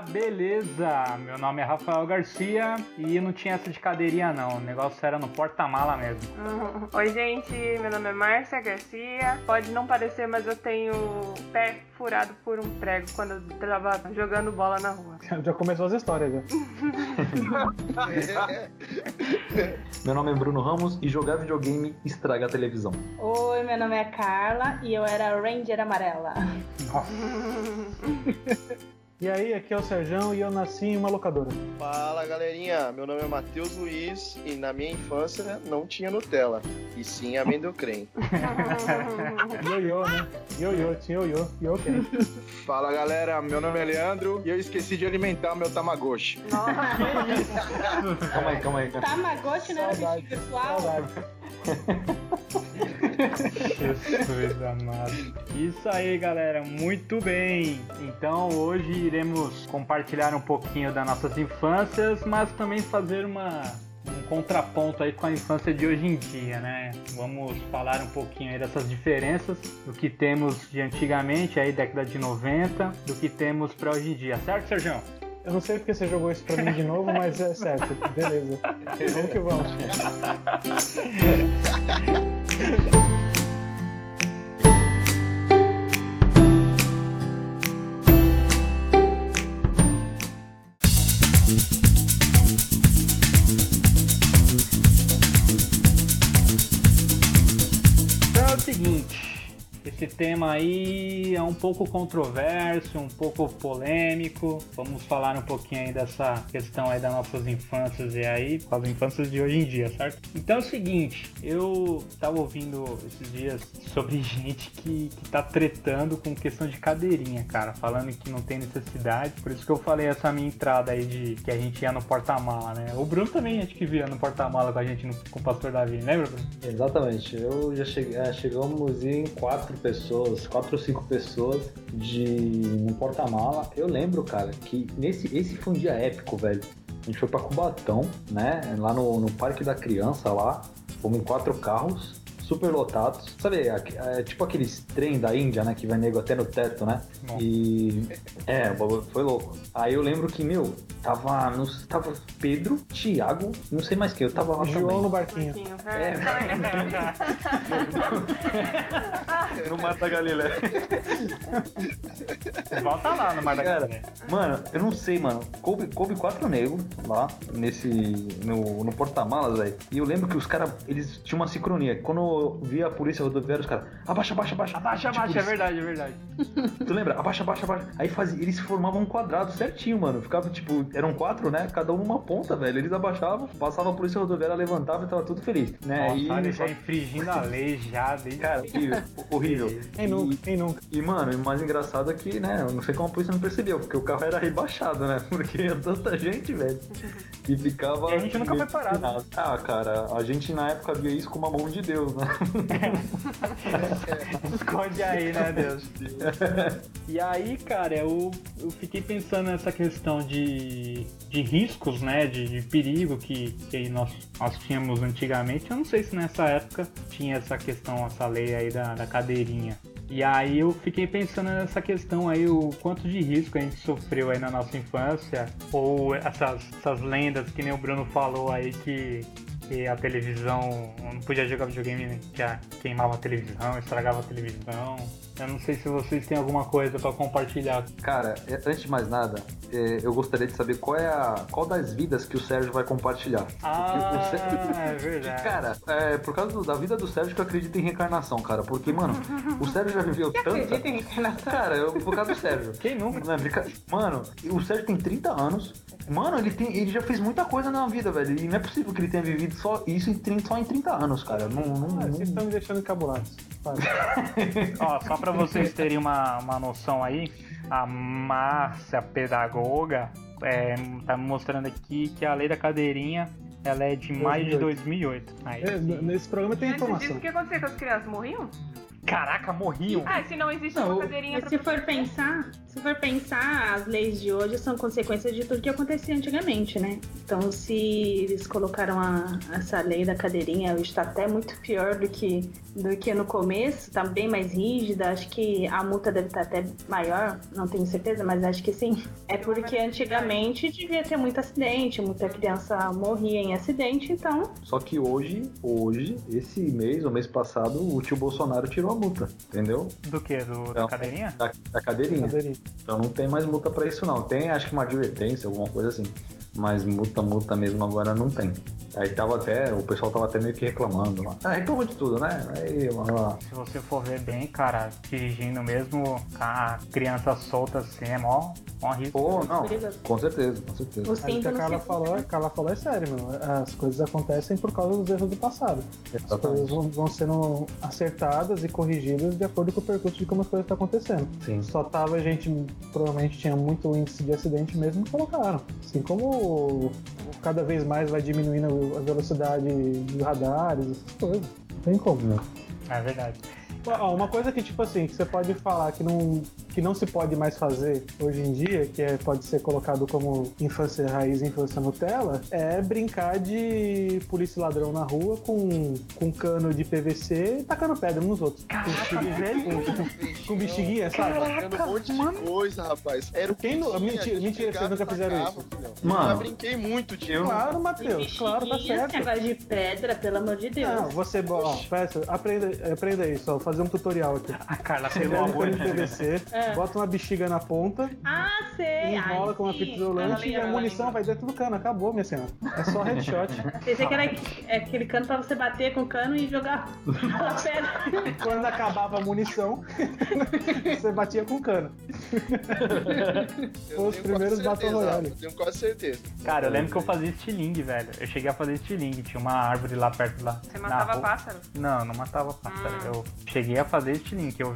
beleza? Meu nome é Rafael Garcia e não tinha essa de cadeirinha não, o negócio era no porta-mala mesmo. Oi, gente, meu nome é Márcia Garcia. Pode não parecer, mas eu tenho o pé furado por um prego quando eu tava jogando bola na rua. Já começou as histórias, já. Meu nome é Bruno Ramos e jogar videogame estraga a televisão. Oi, meu nome é Carla e eu era Ranger Amarela. E aí, aqui é o Serjão e eu nasci em uma locadora. Fala galerinha, meu nome é Matheus Luiz e na minha infância não tinha Nutella, e sim amendoim. Ioiô, né? Ioiô, tinha ioiô. E ok. Fala galera, meu nome é Leandro e eu esqueci de alimentar meu Tamagotchi. Calma aí, calma aí. Tamagotchi não era bicho virtual? Saudade. Jesus amado. Isso aí, galera, muito bem. Então hoje iremos compartilhar um pouquinho das nossas infâncias, mas também fazer uma um contraponto aí com a infância de hoje em dia, né? Vamos falar um pouquinho aí dessas diferenças do que temos de antigamente, aí década de 90, do que temos para hoje em dia, certo, Sérgio? Eu não sei porque você jogou isso pra mim de novo, mas é certo. Beleza. Vamos que vamos. esse tema aí é um pouco controverso, um pouco polêmico. Vamos falar um pouquinho aí dessa questão aí das nossas infâncias e aí, com as infâncias de hoje em dia, certo? Então é o seguinte, eu tava ouvindo esses dias sobre gente que, que tá tretando com questão de cadeirinha, cara, falando que não tem necessidade. Por isso que eu falei essa minha entrada aí de que a gente ia no porta-mala, né? O Bruno também acho que via no porta-mala com a gente no, com o pastor Davi, lembra, Bruno? Exatamente. Eu já cheguei, é, chegamos em quatro pessoas, quatro ou cinco pessoas de um porta-mala. Eu lembro, cara, que nesse esse foi um dia épico, velho. A gente foi pra Cubatão, né? Lá no, no Parque da Criança lá. Fomos em quatro carros, super lotados. Sabe, é, é tipo aqueles trem da Índia, né? Que vai nego até no teto, né? Nossa. E. É, foi louco. Aí eu lembro que, meu, tava. Nos, tava Pedro, Thiago, não sei mais quem, eu tava lá João também. no barquinho. É. no Mata Galileia. Volta lá no Mar da Galera. Mano, eu não sei, mano. Coube, coube quatro negros lá, nesse. no, no porta-malas, velho. E eu lembro que os caras, eles tinham uma sincronia. Quando eu via a polícia rodoviária, os caras, abaixa, abaixa, abaixa. Abaixa, Tipo, abaixa, é verdade, é verdade. Tu lembra? Abaixa, abaixa, abaixa. Aí fazia, eles formavam um quadrado certinho, mano. Ficava, tipo, eram quatro, né? Cada um numa ponta, velho. Eles abaixavam, passava a polícia rodoviária, levantava e tava tudo feliz. Né? Nossa, e, olha, já infringindo a lei já, desde... Cara, horrível. horrível. Quem nunca? Quem nunca? E, mano, o mais engraçado é que, né, eu não sei como a polícia não percebeu, porque o carro era rebaixado, né? Porque ia tanta gente, velho, que ficava. E a gente nunca foi parado. Ah, cara, a gente na época via isso como a mão de Deus, né? Esconde aí, né, Deus? E aí, cara, eu, eu fiquei pensando nessa questão de, de riscos, né, de, de perigo que, que nós, nós tínhamos antigamente. Eu não sei se nessa época tinha essa questão, essa lei aí da, da cadeirinha. E aí eu fiquei pensando nessa questão aí, o quanto de risco a gente sofreu aí na nossa infância, ou essas, essas lendas que nem o Bruno falou aí que, que a televisão não podia jogar videogame, que a- queimava a televisão, estragava a televisão. Eu não sei se vocês têm alguma coisa pra compartilhar. Cara, é, antes de mais nada, é, eu gostaria de saber qual é a. qual das vidas que o Sérgio vai compartilhar. Ah, Sérgio- é verdade. Cara, é por causa do- da vida do Sérgio que eu acredito em reencarnação, cara. Porque, mano, o Sérgio já viveu tanta. Acredita em reencarnação? Cara, eu, por causa do Sérgio. Quem nunca? É Mano, o Sérgio tem 30 anos. Mano, ele, tem, ele já fez muita coisa na vida, velho. E não é possível que ele tenha vivido só isso em 30, só em 30 anos, cara. Não, não, Ah, não- vocês estão me deixando encabulados. Ó, só pra vocês terem uma, uma noção aí, a Márcia Pedagoga é, tá me mostrando aqui que a lei da cadeirinha ela é de maio de 2008. Aí, É, Nesse programa tem Antes disso, informação. o que acontecia com as crianças? Morriam? caraca, morriam. Ah, se não existe Não, uma cadeirinha mas pra se for pensar, Se for pensar, as leis de hoje são consequência de tudo que acontecia antigamente, né? Então, se eles colocaram a- essa lei da cadeirinha, hoje está até muito pior do que, do que no começo, tá bem mais rígida. Acho que a multa deve estar até maior, não tenho certeza, mas acho que sim. É porque antigamente devia ter muito acidente, muita criança morria em acidente, então Só que hoje, hoje, esse mês, ou mês passado, o tio Bolsonaro tirou a multa, entendeu? Do que? Do, da Não. cadeirinha? Da, da cadeirinha. Cadeirinha. Então não tem mais multa pra isso não. Tem acho que uma advertência, alguma coisa assim. Mas multa, multa mesmo agora não tem. Aí tava até, o pessoal tava até meio que reclamando lá. Ah, reclama de tudo, né? Aí, lá. Se você for ver bem, cara, dirigindo mesmo com a criança solta assim, é mó, mó risco. Pô, não, com certeza, com certeza. O que a Carla falou, a Carla falou é sério, meu. As coisas acontecem por causa dos erros do passado. As coisas Exatamente. vão, vão sendo acertadas e corrigidas de acordo com o percurso de como as coisas estão acontecendo. Sim. Só tava, a gente provavelmente tinha muito índice de acidente mesmo e colocaram. Assim como cada vez mais vai diminuindo a velocidade de radares, essas coisas. Não tem como, né? É verdade. Ó, Uma coisa que, tipo assim, que você pode falar que não, que não se pode mais fazer hoje em dia, que é, pode ser colocado como infância raiz e infância Nutella, é brincar de polícia ladrão na rua com, com cano de PVC e tacando pedra uns nos outros. Com bexiguinha- com, com bexiguinha, sabe? Fazendo um monte de coisa, rapaz. Era o Quem não- mentira, mentira, vocês nunca fizeram tacava, isso. filhão. Mano. Eu já brinquei muito de Claro, Matheus, claro, tá certo. negócio de pedra, pelo amor de Deus. Não, você, ó, peça, aprenda, aprenda isso, ó, fazer um tutorial aqui. A Carla Você pegou pega a um cano de bolha. PVC, É. bota uma bexiga na ponta, Ah, sei. enrola Ai, com uma fita isolante e a munição vai dentro do cano. Acabou, minha senhora. É só headshot. Pensei que era é aquele cano pra você bater com o cano e jogar a pedra. Quando acabava a munição, você batia com cano. Eu Os primeiros Battle Royale. Eu tenho quase certeza. Cara, eu lembro que eu fazia estilingue, velho. Eu cheguei a fazer estilingue. Tinha uma árvore lá perto lá. Você matava rua. pássaro? Não, não matava pássaro. Eu cheguei a fazer estilingue, eu,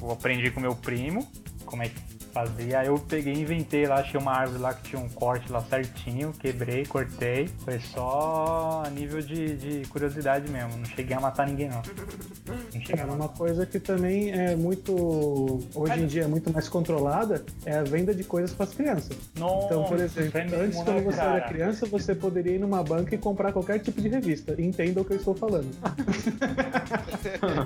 eu aprendi com meu primo como é que fazia. Aí eu peguei e inventei lá, achei uma árvore lá que tinha um corte lá certinho, quebrei, cortei. Foi só a nível de, de curiosidade mesmo. Não cheguei a matar ninguém, não. Não cheguei a Cara, matar. uma coisa que também é muito. Hoje em dia é muito mais controlada é a venda de coisas para as crianças. Nossa, Então, por exemplo, é antes, quando você era cara? criança, você poderia ir numa banca e comprar qualquer tipo de revista. Entenda o que eu estou falando.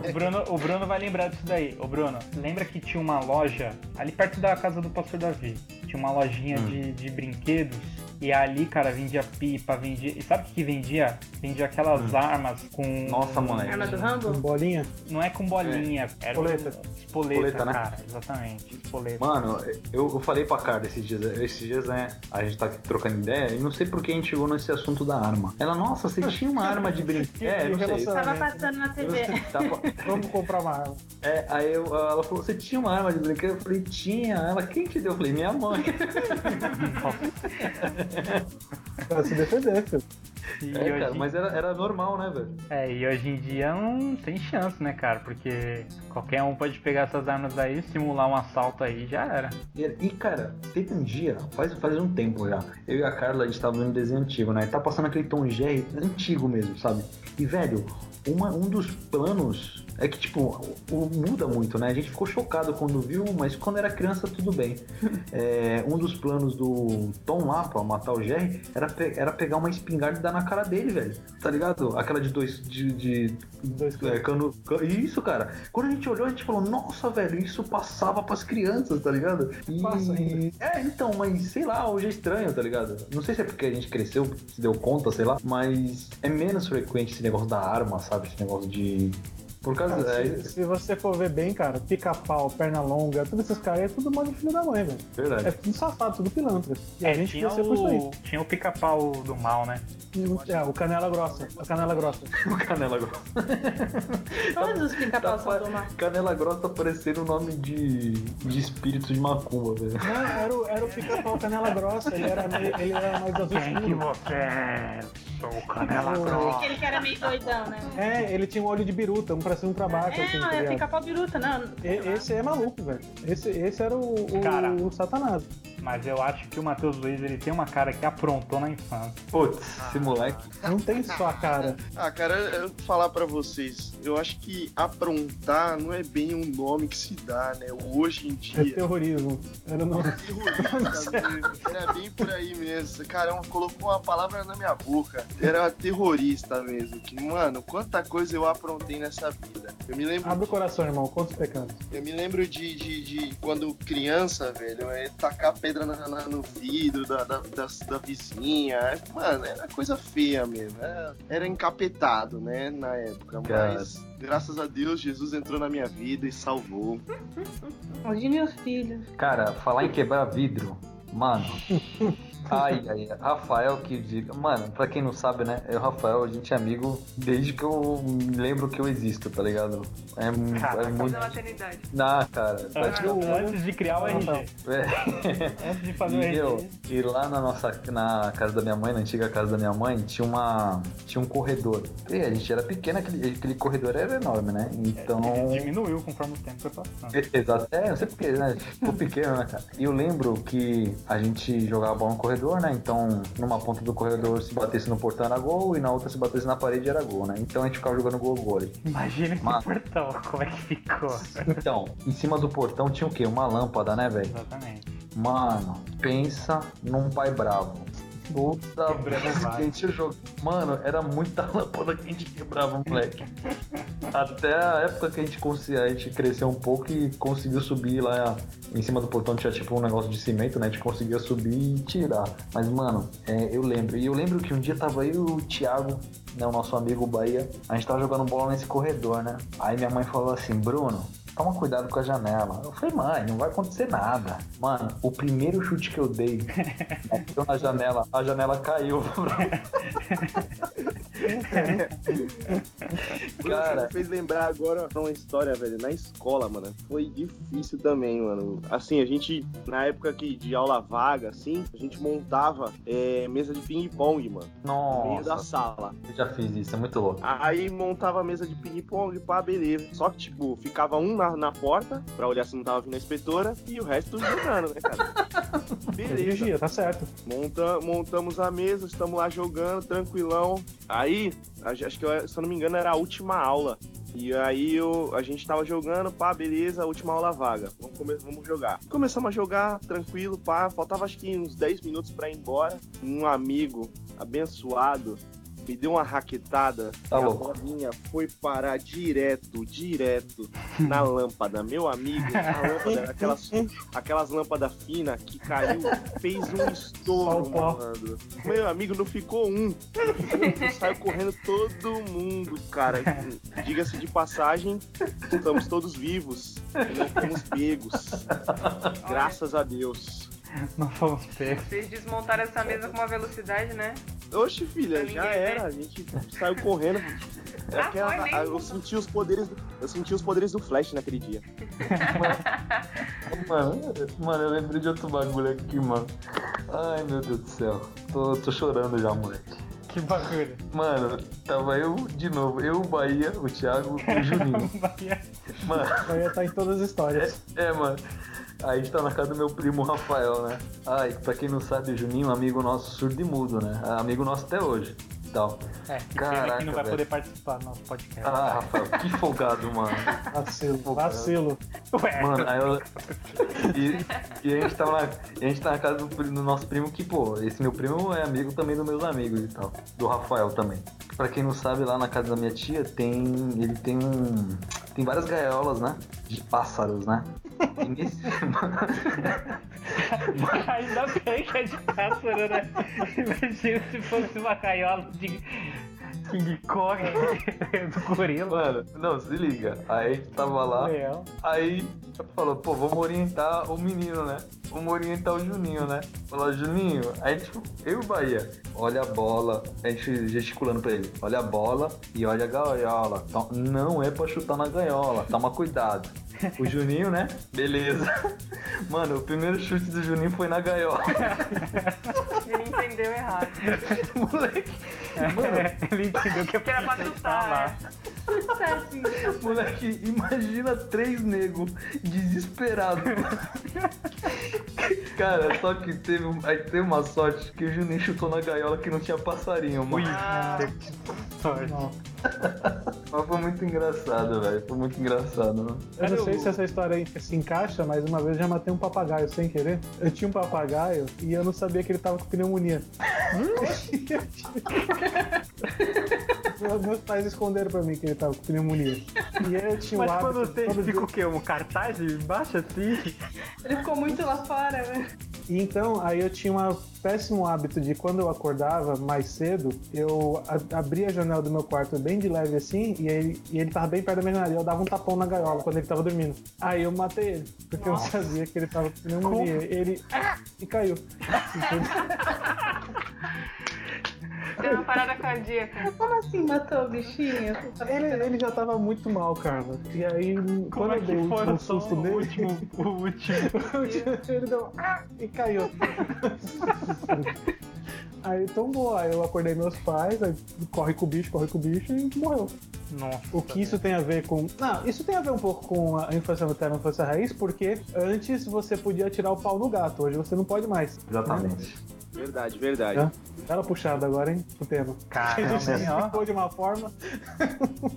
O Bruno, o Bruno vai lembrar disso daí. Ô Bruno, lembra que tinha uma loja ali perto da casa do pastor Davi? Tinha uma lojinha Hum. de, de brinquedos. E ali, cara, vendia pipa, vendia. E sabe o que que vendia? Vendia aquelas armas com. Hum. Nossa, moleque. Arma do Com Rambo? bolinha. Não é com bolinha, era Espoleta. espoleta, Espoleta, né? cara, exatamente. Espoleta. Mano, eu, eu falei pra Carla esses dias, esses dias, né? A gente tá aqui trocando ideia e não sei por que a gente chegou nesse assunto da arma. Ela, nossa, você tinha uma arma de brinquedo? É, E o não sei. Tava passando na TV. Tava- Vamos comprar uma arma. É, aí eu- ela falou, você tinha uma arma de brinquedo? Eu falei, tinha. Ela, quem te deu? Eu falei, minha mãe. Pra se defender, filho. E É, cara, mas era, era normal, né, velho? É, e hoje em dia não tem chance, né, cara? Porque qualquer um pode pegar essas armas aí, simular um assalto aí já era. E, e, cara, teve um dia, faz, faz um tempo já, eu e a Carla, a gente tava vendo um desenho antigo, né? Tá passando aquele Tom Jerry antigo mesmo, sabe? E, velho, uma, um dos planos é que, tipo, o- o- muda muito, né? A gente ficou chocado quando viu, mas quando era criança, tudo bem. É, um dos planos do Tom lá, pra matar o Jerry, era, pe- era pegar uma espingarda e dar na cara dele, velho. Tá ligado? Aquela de dois. de. de Dois é, cano, cano- Isso, cara. Quando a gente olhou, a gente falou, nossa, velho, isso passava pras crianças, tá ligado? E... Passa ainda. É, então, mas sei lá, hoje é estranho, tá ligado? Não sei se é porque a gente cresceu, se deu conta, sei lá, mas é menos frequente esse negócio da arma, sabe? Esse negócio de. Por causa. Cara, é, se, se você for ver bem, cara, pica-pau, perna longa, todos esses caras é tudo mó de filho da mãe, velho. verdade. É tudo safado, tudo pilantra. E a É, gente tinha, o, tinha o pica-pau do mal, né? É, o canela grossa. A canela grossa. O Canela Grossa. Todos os pica-pau são do mal. Canela Grossa parecendo o nome de, de espírito de macumba, velho. Não, era o, era o pica-pau canela grossa, ele era, meio, ele era mais azul Quem que você é? Sou o Canela O- Grossa. Aquele que era meio doidão, né? É, ele tinha um olho de biruta, um pra cima e um pra baixo, assim, É, tá não, é pica-pau biruta. E- Esse é maluco, velho. Esse, esse era o, o, Cara. o satanás. Mas eu acho que o Matheus Luiz ele tem uma cara que aprontou na infância. Putz, esse moleque. Não tem só a cara. Ah, cara, eu vou falar pra vocês. Eu acho que aprontar não é bem um nome que se dá, né? Hoje em É dia. terrorismo. Era no... terrorista mesmo. Era bem por aí mesmo. Caramba, colocou uma palavra na minha boca. Era terrorista mesmo. Que, mano, quanta coisa eu aprontei nessa vida. Eu me lembro, Abre o coração, irmão. Conta os pecados. eu me lembro de, de, de quando criança, velho, é tacar pedra na- na- no vidro da, da, da, da vizinha. É, Mano, era coisa feia mesmo. Era, era encapetado, né, na época. Cara. Mas, graças a Deus, Jesus entrou na minha vida e salvou. Hoje meus filhos. Cara, falar em quebrar vidro, mano. Ai, ai. Rafael que diga. Mano, pra quem não sabe, né? Eu e o Rafael, a gente é amigo desde que eu me lembro que eu existo, tá ligado? É, é muito. Ah, cara. tá Antes, tipo- antes de criar o RG. É. Antes de fazer o E, meu, RG. e lá na nossa na casa da minha mãe, na antiga casa da minha mãe, tinha uma tinha um corredor. E a gente era pequeno, aquele, aquele corredor era enorme, né? Então Ele diminuiu conforme o tempo foi passando. Exato, é, não sei porque, né? Ficou pequeno, né, cara? E eu lembro que a gente jogava bola no corredor, né? Então, numa ponta do corredor, se batesse no portão era gol, e na outra, se batesse na parede era gol, né? Então a gente ficava jogando gol gol. Imagina esse Mano. portão, como é que ficou. Então, em cima do portão tinha o quê? Uma lâmpada, né, velho? Exatamente. Mano, pensa num pai bravo. Puta vez que a gente jogou. Mano, era muita lâmpada que a gente quebrava, moleque. Até a época que a gente, a gente cresceu um pouco e conseguiu subir lá em cima do portão, tinha tipo um negócio de cimento, né? A gente conseguia subir e tirar. Mas, mano, é, eu lembro. E eu lembro que um dia tava e o Thiago, né, o nosso amigo Bahia, a gente tava jogando bola nesse corredor, né? Aí minha mãe falou assim, Bruno, toma cuidado com a janela. Eu falei, mãe, não vai acontecer nada. Mano, o primeiro chute que eu dei, bateu na janela, a janela caiu. Cara, fez lembrar agora uma história, velho, na escola, mano. Foi difícil também, mano. Assim, a gente, na época que de aula vaga, assim, a gente montava é, mesa de ping-pong, mano, no meio da nossa, sala. eu já fiz isso, é muito louco. Aí montava a mesa de ping-pong, pá, beleza. Só que, tipo, ficava um na, na porta, pra olhar se não tava vindo a inspetora, e o resto jogando, né, cara? Beleza. Tá certo. Monta, montamos a mesa, estamos lá jogando, tranquilão. Aí, acho que, eu- se eu não me engano, era a última aula. E aí eu, a gente tava jogando, pá, beleza, última aula vaga. Vamos, come- vamos jogar. Começamos a jogar, tranquilo, pá. Faltava acho que uns 10 minutos pra ir embora. Um amigo abençoado me deu uma raquetada. Tá e a bolinha foi parar direto, direto na lâmpada. Meu amigo, a lâmpada, era aquelas, aquelas lâmpadas finas que caiu, fez um estouro, Só o pó. malandro. Meu amigo, não ficou um. Não ficou um, Saiu correndo todo mundo, cara. Diga-se de passagem, estamos todos vivos. Não fomos pegos. Graças a Deus. Não fomos pegos. Vocês desmontaram essa mesa com uma velocidade, né? Oxe, filha, Pra já ninguém ver. era. A gente saiu correndo. É Ah, aquela- foi mesmo? eu senti os poderes, do- eu senti os poderes do Flash naquele dia. Mano, mano, eu lembrei de outro bagulho aqui, mano. Ai, meu Deus do céu. Tô, tô chorando já, moleque. Que bagulho. Mano, tava eu de novo. Eu, o Bahia, o Thiago e o Juninho. Mano, Aí ia estar em todas as histórias. é, mano. Aí a gente tá na casa do meu primo Rafael, né? Ai, pra quem não sabe, o Juninho é um amigo nosso surdo e mudo, né? É amigo nosso até hoje. Tal. É, que pena que Caraca, não vai velho. poder participar do nosso podcast. Ah, Rafael, que folgado, mano. Vacilo, vacilo. Ué, Mano, aí eu. E, e a gente tava na, a gente tá na casa do, do nosso primo que, pô, esse meu primo é amigo também dos meus amigos e tal. Do Rafael também. Pra quem não sabe, lá na casa da minha tia tem. Ele tem um. Tem várias gaiolas, né? De pássaros, né? E nesse. ainda bem que é de pássaro, né? Imagina se fosse uma gaiola de King Kong do gorila. Mano, não, se liga. Aí a gente tava lá. Leão. Aí falou, pô, vamos orientar o menino, né? Vamos orientar o Juninho, né? Falou, Juninho, aí tipo, eu e o Bahia, olha a bola, a gente gesticulando pra ele, olha a bola e olha a gaiola. Então, não é pra chutar na gaiola, toma cuidado. O Juninho, né? Beleza. Mano, o primeiro chute do Juninho foi na gaiola. Ele entendeu errado. Moleque. Ele entendeu que é Que era pra lá. é. Moleque, imagina três negros desesperados. Cara, só que teve, um- aí teve uma sorte que o Juninho chutou na gaiola que não tinha passarinho, mano. Ah, Sorte. Mas foi muito engraçado, velho. Foi muito engraçado, mano. Eu não sei se essa história aí se encaixa, mas uma vez eu já matei um papagaio sem querer. Eu tinha um papagaio e eu não sabia que ele tava com pneumonia. Meus- Meus pais esconderam pra mim que ele tava com pneumonia. E aí eu tinha um Mas hábito... quando tem, todo fica dia- o quê? Um cartaz embaixo assim? Ele ficou muito lá fora, né? E então, aí eu tinha um péssimo hábito de quando eu acordava mais cedo, eu abria a janela do meu quarto bem de leve assim, e ele, e ele tava bem perto da minha janela. e Eu dava um tapão na gaiola quando ele tava dormindo. Aí eu matei ele, porque eu sabia que ele tava com pneumonia. Ele. Ah! E caiu. Deu uma parada cardíaca. Como assim matou o bichinho? Ele, ele já tava muito mal, Carla. E aí, Como quando é eu dei o último o susto O nele, último, o último. ele deu. Ah! E caiu. Aí tombou, aí eu acordei meus pais, aí corre com o bicho, corre com o bicho e morreu. Nossa. O que isso tem a ver com. Não, isso tem a ver um pouco com a infância materna e a infância raiz, porque antes você podia tirar o pau no gato, hoje você não pode mais. Exatamente. Verdade, verdade. Hã? Bela puxada agora, hein, o tema. Caramba, ó. explicou de uma forma,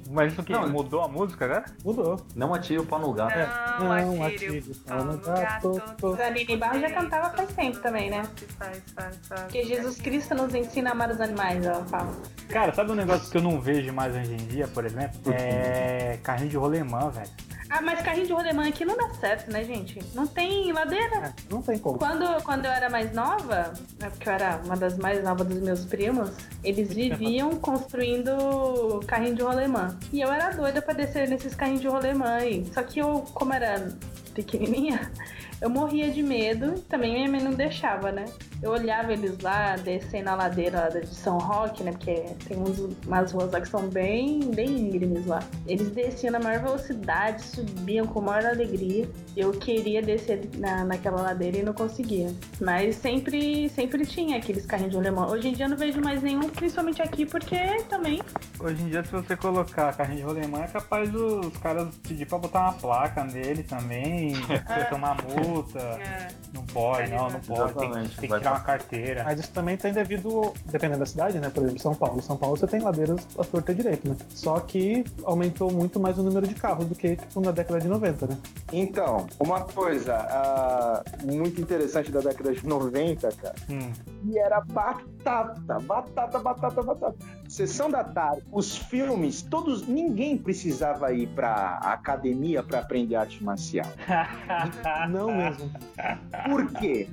Mas isso que Não, mudou a música agora? mudou. Não atire o pau no gato. Não, Não, atire atire o pau no no gato, gato. tô- A Aline Barros já cantava faz tempo também, né? Faz, faz, faz. Porque Jesus Cristo nos ensina a amar os animais, ela fala. Cara, sabe um negócio que eu não vejo mais hoje em dia, por exemplo? É carrinho de rolemã, velho. Ah, mas carrinho de rolemã aqui não dá certo, né, gente? Não tem ladeira. É, não tem como. Quando, quando eu era mais nova, né, porque eu era uma das mais novas dos meus primos, eles viviam construindo carrinho de rolemã. E eu era doida pra descer nesses carrinhos de rolemã aí. Só que eu, como era pequenininha, eu morria de medo também minha mãe não deixava, né? Eu olhava eles lá, descendo a ladeira de São Roque, né? Porque tem uns, umas ruas lá que são bem, bem íngremes lá. Eles desciam na maior velocidade, subiam com a maior alegria. Eu queria descer na, naquela ladeira e não conseguia. Mas sempre, sempre tinha aqueles carrinhos de rolemã. Hoje em dia eu não vejo mais nenhum, principalmente aqui, porque também Hoje em dia, se você colocar carrinho de rolemã, é capaz dos caras pedir pra botar uma placa nele também, você tomar multa. É. Não pode, não, não pode. Tem, tem que tirar uma carteira. Mas isso também tem devido, dependendo da cidade, né? Por exemplo, São Paulo. São Paulo você tem ladeiras à torta direito, né? Só que aumentou muito mais o número de carros do que, tipo, na década de 90, né? Então, uma coisa ah, muito interessante da década de 90, cara, Hum. e era batata, batata, batata, batata. Sessão da tarde, os filmes, todos, ninguém precisava ir pra academia pra aprender arte marcial. Não mesmo. Por quê?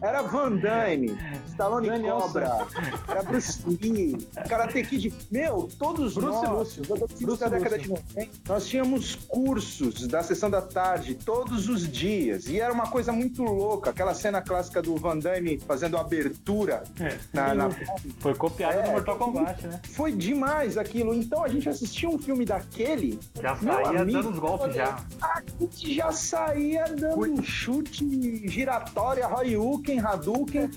Era Van Damme, Stallone Daniel Cobra, era Bruce Lee, Karate Kid. Meu, todos Bruce nós, Lúcio. Bruce da década de 90, nós tínhamos cursos da sessão da tarde todos os dias. E era uma coisa muito louca. Aquela cena clássica do Van Damme fazendo a abertura É. na, na Foi copiado É, do Mortal Kombat, né? Foi demais aquilo. Então a gente assistia um filme daquele, Já saía amigo, dando os golpes já. a gente já saía dando um chute giratória, Horyuken, Hadouken.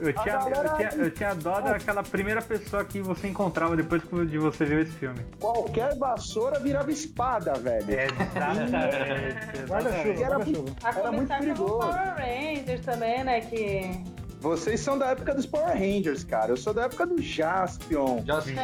Eu tinha, galera- eu, tinha, eu tinha dó daquela primeira pessoa que você encontrava depois de você ver esse filme. Qualquer vassoura virava espada, velho. É, exatamente. Guarda-chuva, Era guarda-chuva. a Era muito perigoso. Power Rangers também, né? Que Vocês são da época dos Power Rangers, cara. Eu sou da época do Jaspion, Já sei.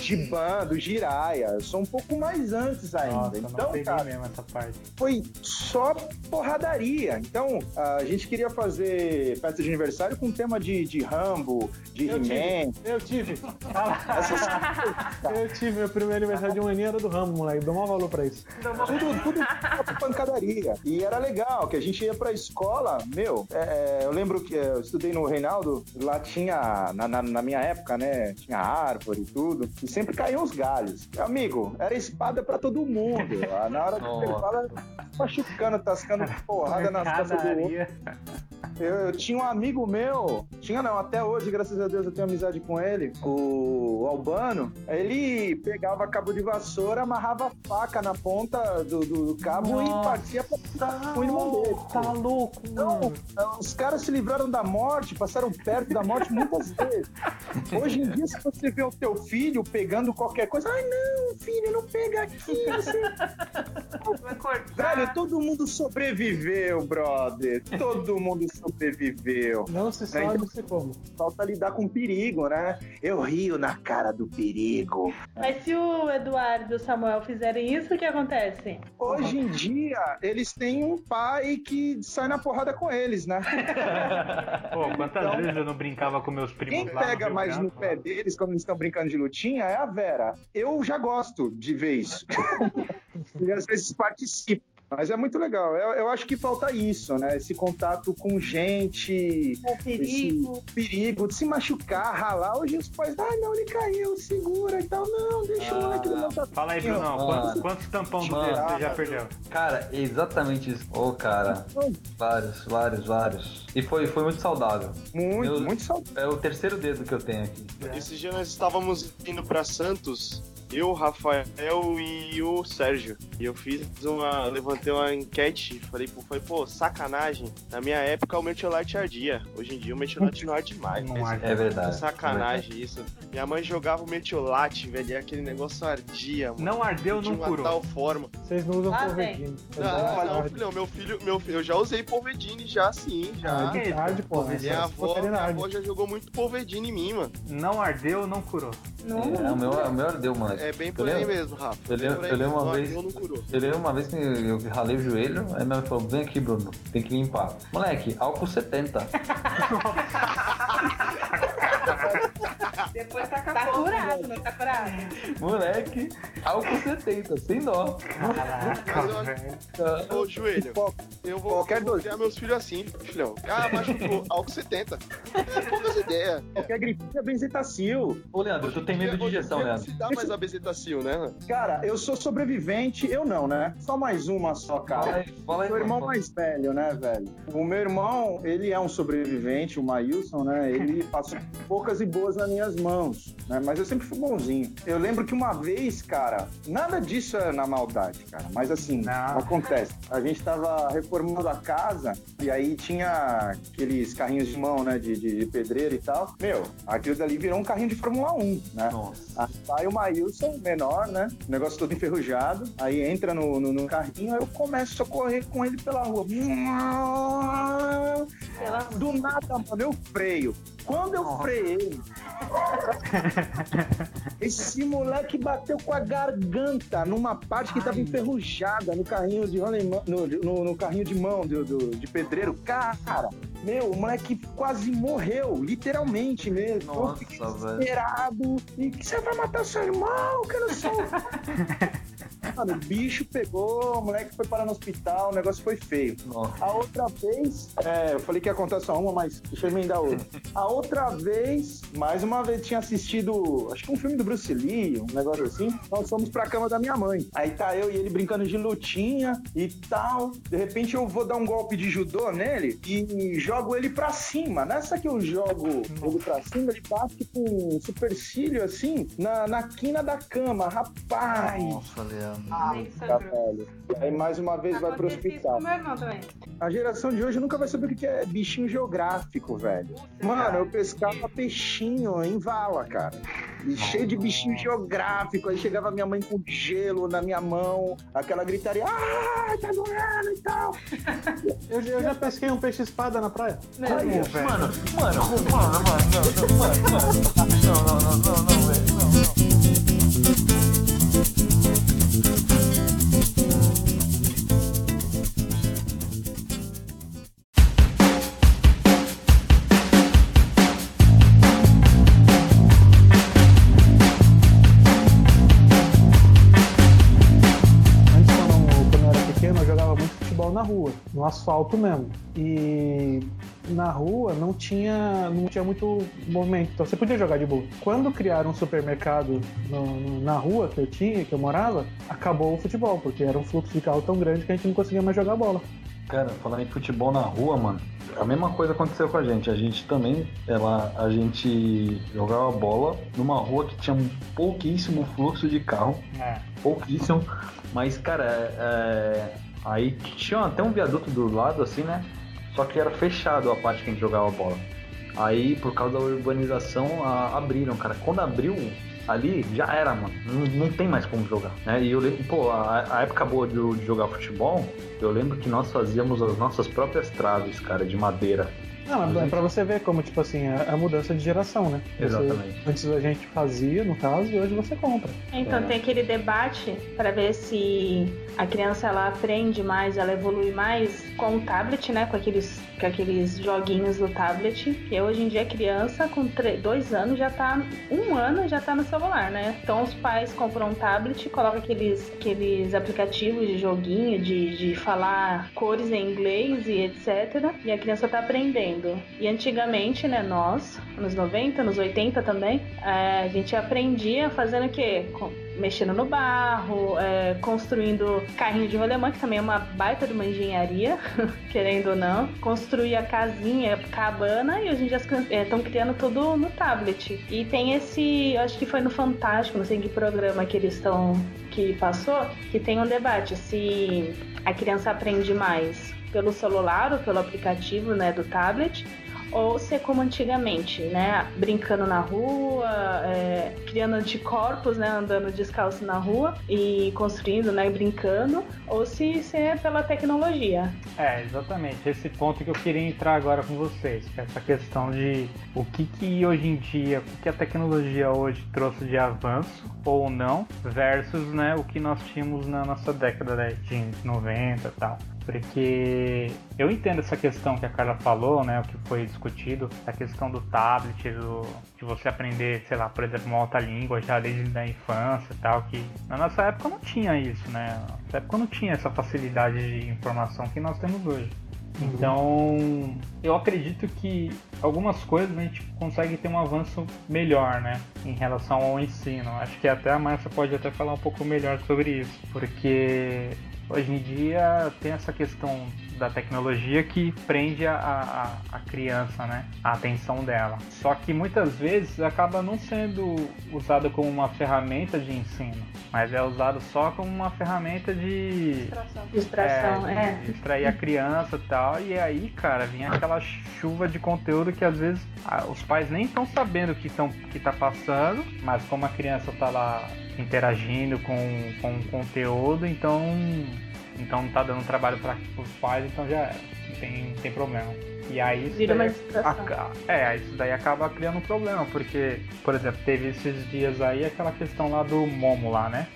Giban, do Jiraiya. Eu sou um pouco mais antes ainda. Nossa, não então, peguei cara, mesmo essa parte. foi só porradaria. Então, a gente queria fazer festa de aniversário com tema de, de Rambo, de. He-Man. Eu tive. Eu tive. Meu primeiro aniversário de um aninho era do Ramo, moleque. Dou maior valor pra isso. tudo, tudo pancadaria. E era legal, que a gente ia pra escola, meu, é, é, eu lembro que eu estudei no Reinaldo, lá tinha, na, na, na minha época, né, tinha árvore e tudo, e sempre caíam os galhos. Amigo, era espada pra todo mundo. Ah, Na hora de Nossa. intervalo, machucando, tascando porrada nas costas do outro. Eu, eu tinha um amigo meu, tinha não, até hoje, graças a Deus, eu tenho amizade com ele, o Albano. Ele pegava cabo de vassoura, amarrava a faca na ponta do, do- do cabo e Nossa. partia pra, com o irmão dele. Tá louco, Então, os caras se livraram da morte, passaram perto da morte muitas vezes. Hoje em dia, se você vê o teu filho pegando qualquer coisa, ai não, filho, não pega aqui. Você... Vai cortar. Velho, todo mundo sobreviveu, brother. Todo mundo sobreviveu. Não se sabe se como. Falta lidar com perigo, né? Eu rio na cara do perigo. Mas se o Eduardo e o Samuel fizerem isso, o que acontece? Hoje em dia, eles têm um pai que sai na porrada com eles, né? Pô, quantas Então, vezes eu não brincava com meus primos Quem pega mais no pé lá? deles quando eles estão brincando de lutinha é a Vera. Eu já gosto de ver isso. e às vezes participo. Mas é muito legal. Eu, eu acho que falta isso, né? Esse contato com gente, O perigo. esse perigo de se machucar, ralar. Hoje os pais, ah, não, ele caiu, segura e tal. Não, deixa o moleque levantar. Fala aí, Brunão, Mano. quantos, quantos tampão Mano. desse você já perdeu? Cara, é exatamente isso. Ô, cara. Vários, vários, vários. E foi, foi muito saudável. Muito, Eu- muito saudável. É o terceiro dedo que eu tenho aqui. Esse dia nós estávamos indo pra Santos, eu, o Rafael e o Sérgio. E eu fiz uma. levantei uma enquete, falei, pô, falei, pô, sacanagem. Na minha época o Metiolate ardia. Hoje em dia o Metiolate não arde mais. Não arde. É verdade. Sacanagem isso. Minha mãe jogava o Metiolate, velho, e aquele negócio ardia, mano. Não ardeu, de não uma curou. tal forma. Vocês não usam Ah, Corvedinho. Não, não, filhão, meu filho, meu filho, eu já usei Polvedine já sim, já. Ah, de tarde, pô. Minha avó, minha avó já jogou muito Polvedine em mim, mano. Não ardeu, não curou. Não. É, o meu, o meu ardeu, mano. É bem por aí mesmo, Rafa. eu lembro- eu lembro uma vez-. Eu lembro uma vez que eu ralei o joelho, aí minha mãe falou, vem aqui, Bruno, tem que limpar. Moleque, álcool 70. Depois Tá fogo. curado, não tá curado? Moleque, álcool 70, sem dó. Caraca. Ô, joelho, eu vou, Qualquer eu vou dois. criar meus filhos assim, filhão. Ah, machucou, álcool 70. É poucas ideias. Qualquer gripinha é benzetacil. Ô, Leandro, tu tem medo de injeção, não Leandro. se dá mais a bezetacil, né? mano? Cara, eu sou sobrevivente, eu não, né? Só mais uma só, Fala cara. aí, fala aí. Meu irmão mais velho, né, velho? O meu irmão, ele é um sobrevivente, o Maílson, né? Ele passou poucas e boas nas minhas mãos, né? Mas eu sempre fui bonzinho. Eu lembro que uma vez, cara, nada disso é na maldade, cara. Mas assim, Não. acontece. A gente tava reformando a casa e aí tinha aqueles carrinhos de mão, né? De, de, de pedreiro e tal. Meu, aquilo dali virou um carrinho de Fórmula 1, né? Nossa. Aí o Maílson, menor, né? O negócio todo enferrujado. Aí entra no, no, no carrinho, aí eu começo a correr com ele pela rua. Pela... Do nada, mano, eu freio. Quando eu freiei, esse moleque bateu com a garganta numa parte que tava enferrujada no carrinho de rolemã- no, no, no carrinho de mão do, do- de pedreiro. Cara, meu, o moleque quase morreu, literalmente mesmo. Nossa, velho. desesperado. E que você vai matar seu irmão? Que não sou. Mano, o bicho pegou, o moleque foi parar no hospital, o negócio foi feio. Nossa. A outra vez, é, eu falei que ia contar só uma, mas deixa eu emendar outra. A outra vez, mais uma vez, tinha assistido, acho que um filme do Bruce Lee, um negócio assim. Nós fomos pra cama da minha mãe. Aí tá eu e ele brincando de lutinha e tal. De repente eu vou dar um golpe de judô nele e jogo ele pra cima. Nessa que eu jogo ele pra cima, ele bate com um supercílio assim na, na quina da cama. Rapaz! Nossa, Leandro. Nem Tá, velho. E aí mais uma vez vai pro isso hospital. com meu irmão também. A geração de hoje nunca vai saber o que é bichinho geográfico, velho. Mano, eu pescava peixinho em vala, cara. E cheio de bichinho geográfico. Aí chegava minha mãe com gelo na minha mão, aquela gritaria, ah, tá doendo e tal. Eu, eu já pesquei um peixe-espada na praia. Deus. velho. Mano, mano, mano, mano, não, não, mano, mano. Não, não, não, não, não, velho. Não, não. No asfalto mesmo. E na rua não tinha, não tinha muito movimento, então você podia jogar de boa. Quando criaram um supermercado no- no- na rua que eu tinha, que eu morava, acabou o futebol, porque era um fluxo de carro tão grande que a gente não conseguia mais jogar bola. Cara, falar em futebol na rua, mano, a mesma coisa aconteceu com a gente. A gente também, ela, a gente jogava bola numa rua que tinha um pouquíssimo fluxo de carro. É. Pouquíssimo. Mas, cara, é, aí tinha até um viaduto do lado, assim, né? Só que era fechado a parte que a gente jogava bola. Aí, por causa da urbanização, a- abriram, cara. Quando abriu ali, já era, mano. Não, não tem mais como jogar, né? E eu lembro, pô, a, a época boa de, de jogar futebol, eu lembro que nós fazíamos as nossas próprias traves, cara, de madeira. Não, é pra você ver como, tipo assim, é a mudança de geração, né? Você- Exatamente. antes a gente fazia, no caso, e hoje você compra. Então É. tem aquele debate para ver se a criança ela aprende mais, ela evolui mais com o tablet, né? Com aqueles, com aqueles joguinhos do tablet. Que hoje em dia a criança com dois anos já tá. Um ano já tá no celular, né? Então os pais compram um tablet, colocam aqueles, aqueles aplicativos de joguinho, de, de falar cores em inglês e etc. E a criança tá aprendendo. E antigamente, né, nós, nos 90, nos 80 também, é, a gente aprendia fazendo o quê? Mexendo no barro, é, construindo carrinho de rolemã, que também é uma baita de uma engenharia, querendo ou não. Construir a casinha, cabana, e hoje em dia estão criando tudo no tablet. E tem esse, acho que foi no Fantástico, não sei em que programa que eles estão, que passou, que tem um debate se a criança aprende mais pelo celular ou pelo aplicativo né, do tablet, ou se é como antigamente, né? Brincando na rua, é, criando anticorpos, né? Andando descalço na rua e construindo, né? Brincando, ou se, se é pela tecnologia. É, exatamente. Esse ponto que eu queria entrar agora com vocês, é essa questão de o que que hoje em dia, o que a tecnologia hoje trouxe de avanço ou não, versus né, o que nós tínhamos na nossa década né, de 90 e tal. Porque eu entendo essa questão que a Carla falou, né? O que foi discutido, a questão do tablet, do, de você aprender, sei lá, por exemplo, uma outra língua já desde a infância e tal, que na nossa época não tinha isso, né? Na nossa época não tinha essa facilidade de informação que nós temos hoje. Então, eu acredito que algumas coisas a gente consegue ter um avanço melhor, né, em relação ao ensino. Acho que até a Márcia pode até falar um pouco melhor sobre isso, porque hoje em dia tem essa questão da tecnologia que prende a, a, a criança, né? A atenção dela. Só que muitas vezes acaba não sendo usada como uma ferramenta de ensino, mas é usado só como uma ferramenta de Distração, é, é. de distrair a criança e tal. E aí, cara, vinha aquela chuva de conteúdo que às vezes ah, os pais nem estão sabendo o que, tão, que tá passando, mas como a criança tá lá interagindo com, com o conteúdo, então, então não tá dando trabalho para os pais, então já era. Não tem, não tem problema. E aí isso Vira daí aca- é, isso daí acaba criando um problema, porque, por exemplo, teve esses dias aí aquela questão lá do Momo lá, né?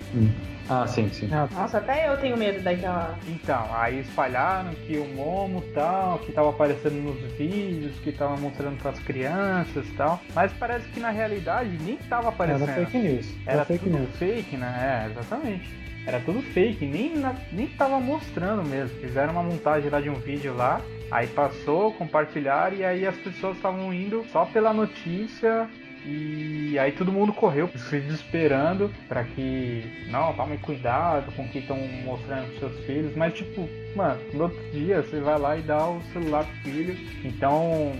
Ah, sim, sim. Ah, Nossa, até eu tenho medo daquela. Então, aí espalharam que o Momo tal, que tava aparecendo nos vídeos, que tava mostrando pras crianças e tal. Mas parece que na realidade nem tava era aparecendo. fake news. Era, Era fake tudo news. fake, né? É, exatamente. Era tudo fake, nem, na- nem tava mostrando mesmo. Fizeram uma montagem lá de um vídeo lá, aí passou, compartilharam e aí as pessoas estavam indo só pela notícia e aí todo mundo correu se desesperando para que não, tome cuidado com o que estão mostrando pros seus filhos, mas tipo, mano, no outro dia você vai lá e dá o celular pro filho. Então,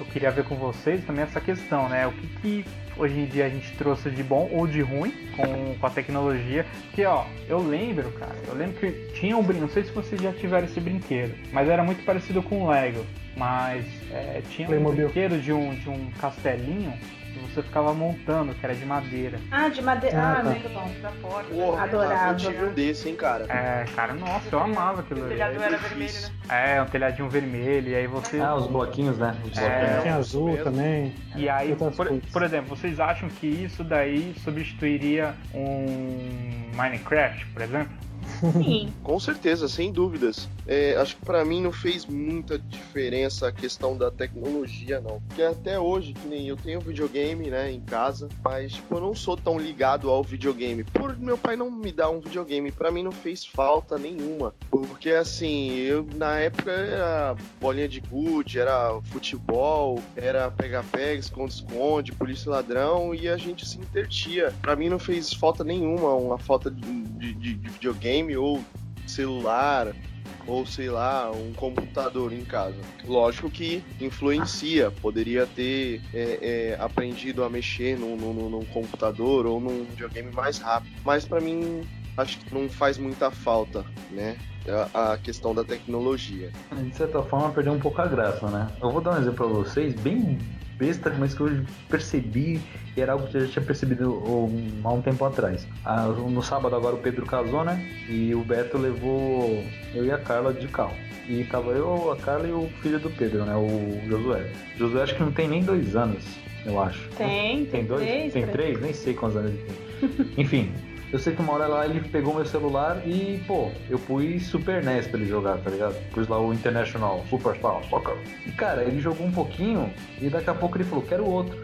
eu queria ver com vocês também essa questão, né? O que, que hoje em dia a gente trouxe de bom ou de ruim com, com a tecnologia. Que ó, eu lembro, cara, eu lembro que tinha um brinquedo, não sei se vocês já tiveram esse brinquedo, mas era muito parecido com o Lego. Mas é, tinha um Playmobil. brinquedo de um, de um castelinho que você ficava montando, que era de madeira. Ah, de madeira. Ah, Ah, tá. muito bom. Da porta. Porra, Adorável, eu tive um desse, hein, cara. É, cara, nossa, eu amava aquilo O telhado era difícil. vermelho, né? É, um telhadinho vermelho, e aí você. Ah, os bloquinhos, né? Os É, bloquinhos. Azul mesmo. também. E aí, por, por exemplo, vocês acham que isso daí substituiria um Minecraft, por exemplo? Sim. Com certeza, sem dúvidas. É, acho que pra mim não fez muita diferença a questão da tecnologia, não. Porque até hoje, que nem eu tenho videogame, né, em casa, mas tipo, eu não sou tão ligado ao videogame. Por meu pai não me dar um videogame, pra mim não fez falta nenhuma. Porque assim, eu na época era bolinha de gude, era futebol, era pega-pega, esconde-esconde, polícia ladrão, e a gente se intertia. Pra mim não fez falta nenhuma uma falta de, de- de- de videogame ou celular ou sei lá, um computador em casa. Lógico que influencia, poderia ter é, é, aprendido a mexer num, num, num, computador ou num videogame mais rápido, mas para mim acho que não faz muita falta, né? A, a questão da tecnologia. De certa forma, perdeu um pouco a graça, né? Eu vou dar um exemplo para vocês, bem besta, mas que eu percebi e era algo que eu já tinha percebido um, há um tempo atrás. Ah, no sábado agora o Pedro casou, né? E o Beto levou eu e a Carla de carro. E tava eu, a Carla e o filho do Pedro, né? O Josué. Josué acho que não tem nem dois anos, eu acho. Tem, tem, tem dois? Três, tem três? Nem sei quantos anos ele tem. Enfim, eu sei que uma hora lá ele pegou meu celular e, pô, eu pus Super NES pra ele jogar, tá ligado? Pus lá o International Superstar Soccer. E, cara, ele jogou um pouquinho e daqui a pouco ele falou, quero outro.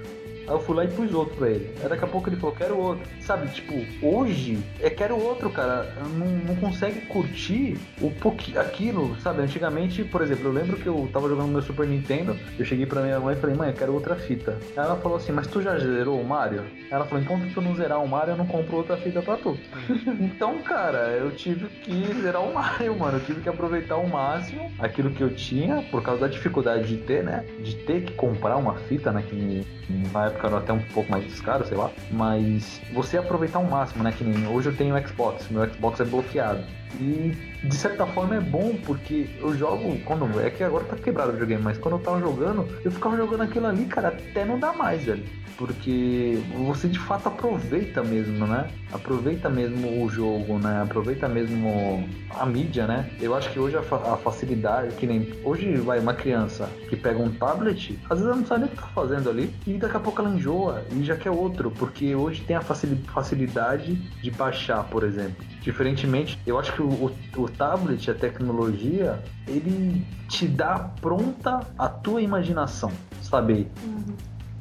Aí eu fui lá e pus outro pra ele. Aí daqui a pouco ele falou, quero outro. Sabe, tipo, hoje é quero outro, cara. Não, não consegue curtir o pouquinho, aquilo, sabe? Antigamente, por exemplo, eu lembro que eu tava jogando meu Super Nintendo, eu cheguei pra minha mãe e falei, mãe, eu quero outra fita. Aí ela falou assim, mas tu já zerou o Mario? Ela falou, enquanto tu não zerar o Mario, eu não compro outra fita pra tu. então, cara, eu tive que zerar o Mario, mano. Eu tive que aproveitar ao máximo aquilo que eu tinha, por causa da dificuldade de ter, né? De ter que comprar uma fita, né? Que na era até um pouco mais caro, sei lá. Mas você aproveitar o máximo, né? Que nem hoje eu tenho Xbox, meu Xbox é bloqueado. E de certa forma é bom, porque eu jogo. Quando. É que agora tá quebrado o videogame, mas quando eu tava jogando, eu ficava jogando aquilo ali, cara, até não dá mais, velho. Porque você de fato aproveita mesmo, né? Aproveita mesmo o jogo, né? Aproveita mesmo a mídia, né? Eu acho que hoje a, fa a facilidade, que nem. Hoje vai uma criança que pega um tablet, às vezes ela não sabe nem o que tá fazendo ali, e daqui a pouco ela enjoa e já quer outro, porque hoje tem a facilidade de baixar, por exemplo. Diferentemente, eu acho que o, o, o tablet, a tecnologia, ele te dá pronta a tua imaginação, sabe? Uhum.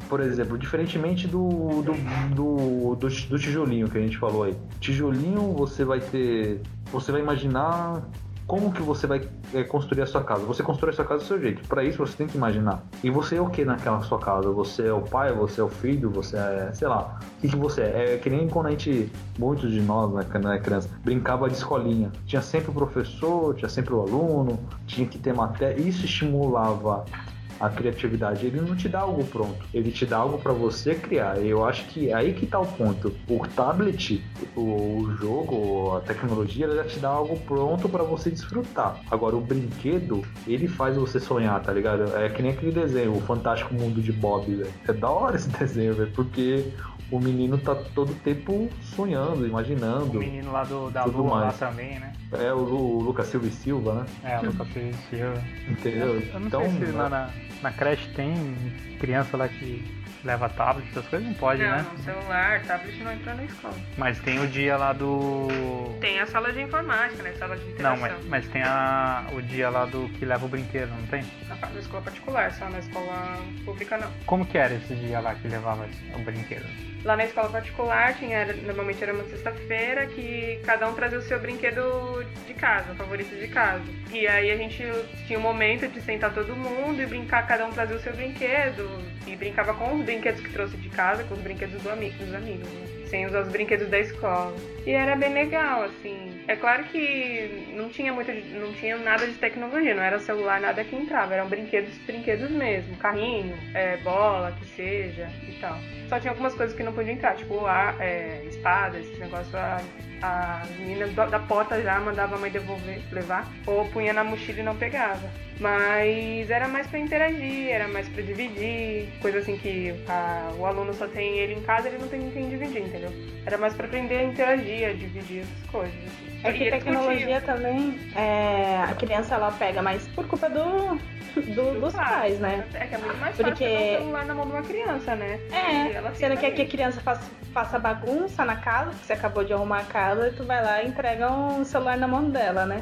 Por exemplo, diferentemente do do, do, do, do tijolinho que a gente falou aí. Tijolinho você vai ter. Você vai imaginar como que você vai é, construir a sua casa? Você constrói a sua casa do seu jeito. Para isso você tem que imaginar. E você é o que naquela sua casa? Você é o pai, você é o filho, você é, sei lá. O que, que você é? É que nem quando a gente, muitos de nós, né, quando era criança, brincava de escolinha. Tinha sempre o professor, tinha sempre o aluno, tinha que ter matéria. Isso estimulava a criatividade. Ele não te dá algo pronto, ele te dá algo para você criar. Eu acho que é aí que tá o ponto. O tablet, o, jogo, a tecnologia, ela já te dá algo pronto para você desfrutar. Agora, o brinquedo, ele faz você sonhar, tá ligado? É que nem aquele desenho, o Fantástico Mundo de Bob, velho. É da hora esse desenho, velho, porque o menino tá todo tempo sonhando, imaginando. O menino lá do, da Lua mais. lá também, né? É, o, o Lucas Silva e Silva, né? É, o Lucas Silva e Silva. Entendeu? Eu, eu não então, sei se lá na, na creche tem criança lá que leva tablet, essas coisas não pode, não, né? Não, celular, tablet não entra na escola. Mas tem o dia lá do. Tem a sala de informática, né? Sala de interação. Não, mas, mas tem a, o dia lá do que leva o brinquedo, não tem? Na escola particular, só na escola pública não. Como que era esse dia lá que levava o brinquedo? Lá na escola particular, tinha, normalmente era uma sexta-feira, que cada um trazia o seu brinquedo de casa, favorito de casa. E aí a gente tinha um momento de sentar todo mundo e brincar, cada um trazia o seu brinquedo. E brincava com os brinquedos que trouxe de casa, com os brinquedos do ami dos amigos, né? Sem usar os brinquedos da escola. E era bem legal, assim. É claro que não tinha muito, não tinha nada de tecnologia, não era celular, nada que entrava. Eram brinquedos, brinquedos mesmo. Carrinho, é, bola, que seja e tal. Só tinha algumas coisas que não podiam entrar, tipo a, é, espada, esse negócio, a, a menina da porta já mandava a mãe devolver, levar, ou punha na mochila e não pegava. Mas era mais para interagir, era mais para dividir, coisa assim que a, o aluno só tem ele em casa, ele não tem quem dividir, entendeu? Era mais para aprender a interagir, a dividir essas coisas. É que tecnologia também, é, a criança ela pega mais por culpa do, do, dos pais, né? É que é muito mais Porque... fácil um celular na mão de uma criança, né? É, você não quer que a criança faça, faça bagunça na casa, que você acabou de arrumar a casa, e tu vai lá e entrega um celular na mão dela, né?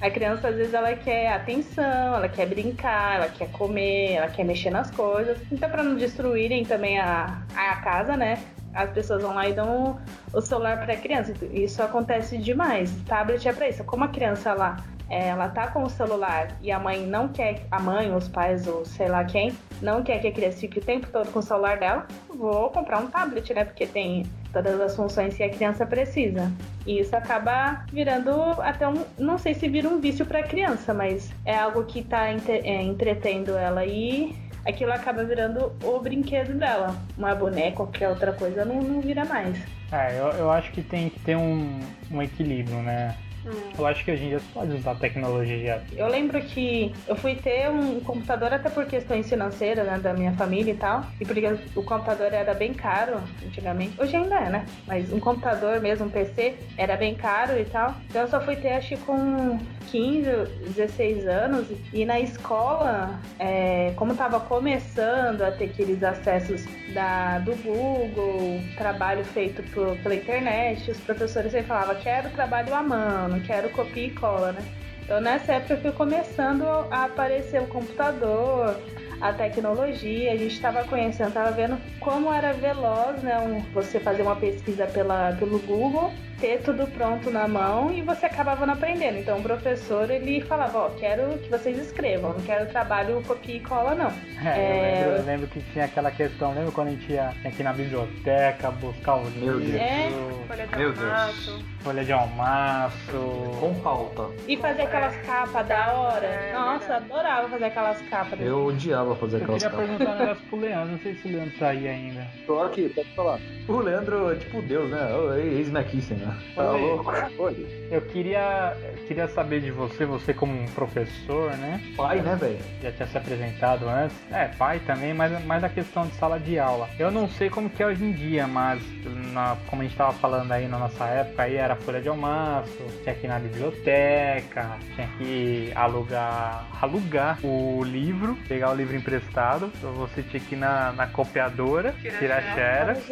É, a criança, às vezes, ela quer atenção, ela quer brincar, ela quer comer, ela quer mexer nas coisas. Então, para não destruírem também a, a casa, né? As pessoas vão lá e dão o celular para a criança. Isso acontece demais. Tablet é para isso. Como a criança lá é, ela tá com o celular e a mãe não quer, a mãe, os pais, ou sei lá quem, não quer que a criança fique o tempo todo com o celular dela, vou comprar um tablet, né? Porque tem todas as funções que a criança precisa. E isso acaba virando até um, não sei se vira um vício para a criança, mas é algo que está é, entretendo ela e aquilo acaba virando o brinquedo dela. Uma boneca, qualquer outra coisa, não, não vira mais. É, eu, eu acho que tem que ter um, um equilíbrio, né? Hum. Eu acho que hoje em dia você pode usar tecnologia. Eu lembro que eu fui ter um computador até por questões financeiras, né, da minha família e tal. E porque o computador era bem caro antigamente. Hoje ainda é, né? Mas um computador mesmo, um PC, era bem caro e tal. Então eu só fui ter, acho que com 15, 16 anos. E na escola, é, como tava começando a ter aqueles acessos da, do Google, trabalho feito por, pela internet, os professores sempre falavam, quero trabalho à mão não quero copia e cola, né? Então nessa época fui começando a aparecer o computador, a tecnologia, a gente estava conhecendo, estava vendo como era veloz, né? Um, você fazer uma pesquisa pela, pelo Google ter tudo pronto na mão e você acabava não aprendendo. Então o professor ele falava, ó, oh, quero que vocês escrevam, não quero trabalho copia e cola não. É, é... Eu, lembro, eu, lembro, que tinha aquela questão, lembra quando a gente ia aqui na biblioteca buscar o livro? É, folha de Meu almaço. Deus. Folha de almaço. Com pauta. E fazer aquelas capas da hora. É, Nossa, adorava fazer aquelas capas. Eu odiava fazer aquelas capas. Eu queria perguntar um negócio pro Leandro, não sei se o Leandro tá aí ainda. Tô aqui, pode falar. O Leandro é tipo Deus, né? Ex-McKissinger. Né? Tá louco? Eu queria, queria saber de você, você como um professor, né? Pai, né, velho? Já tinha se apresentado antes. É, pai também, mas mais a questão de sala de aula. Eu não sei como que é hoje em dia, mas na, como a gente tava falando aí na nossa época, aí era folha de almoço, tinha que ir na biblioteca, tinha que alugar, alugar o livro, pegar o livro emprestado, você tinha que ir na, na copiadora, tirar xerox.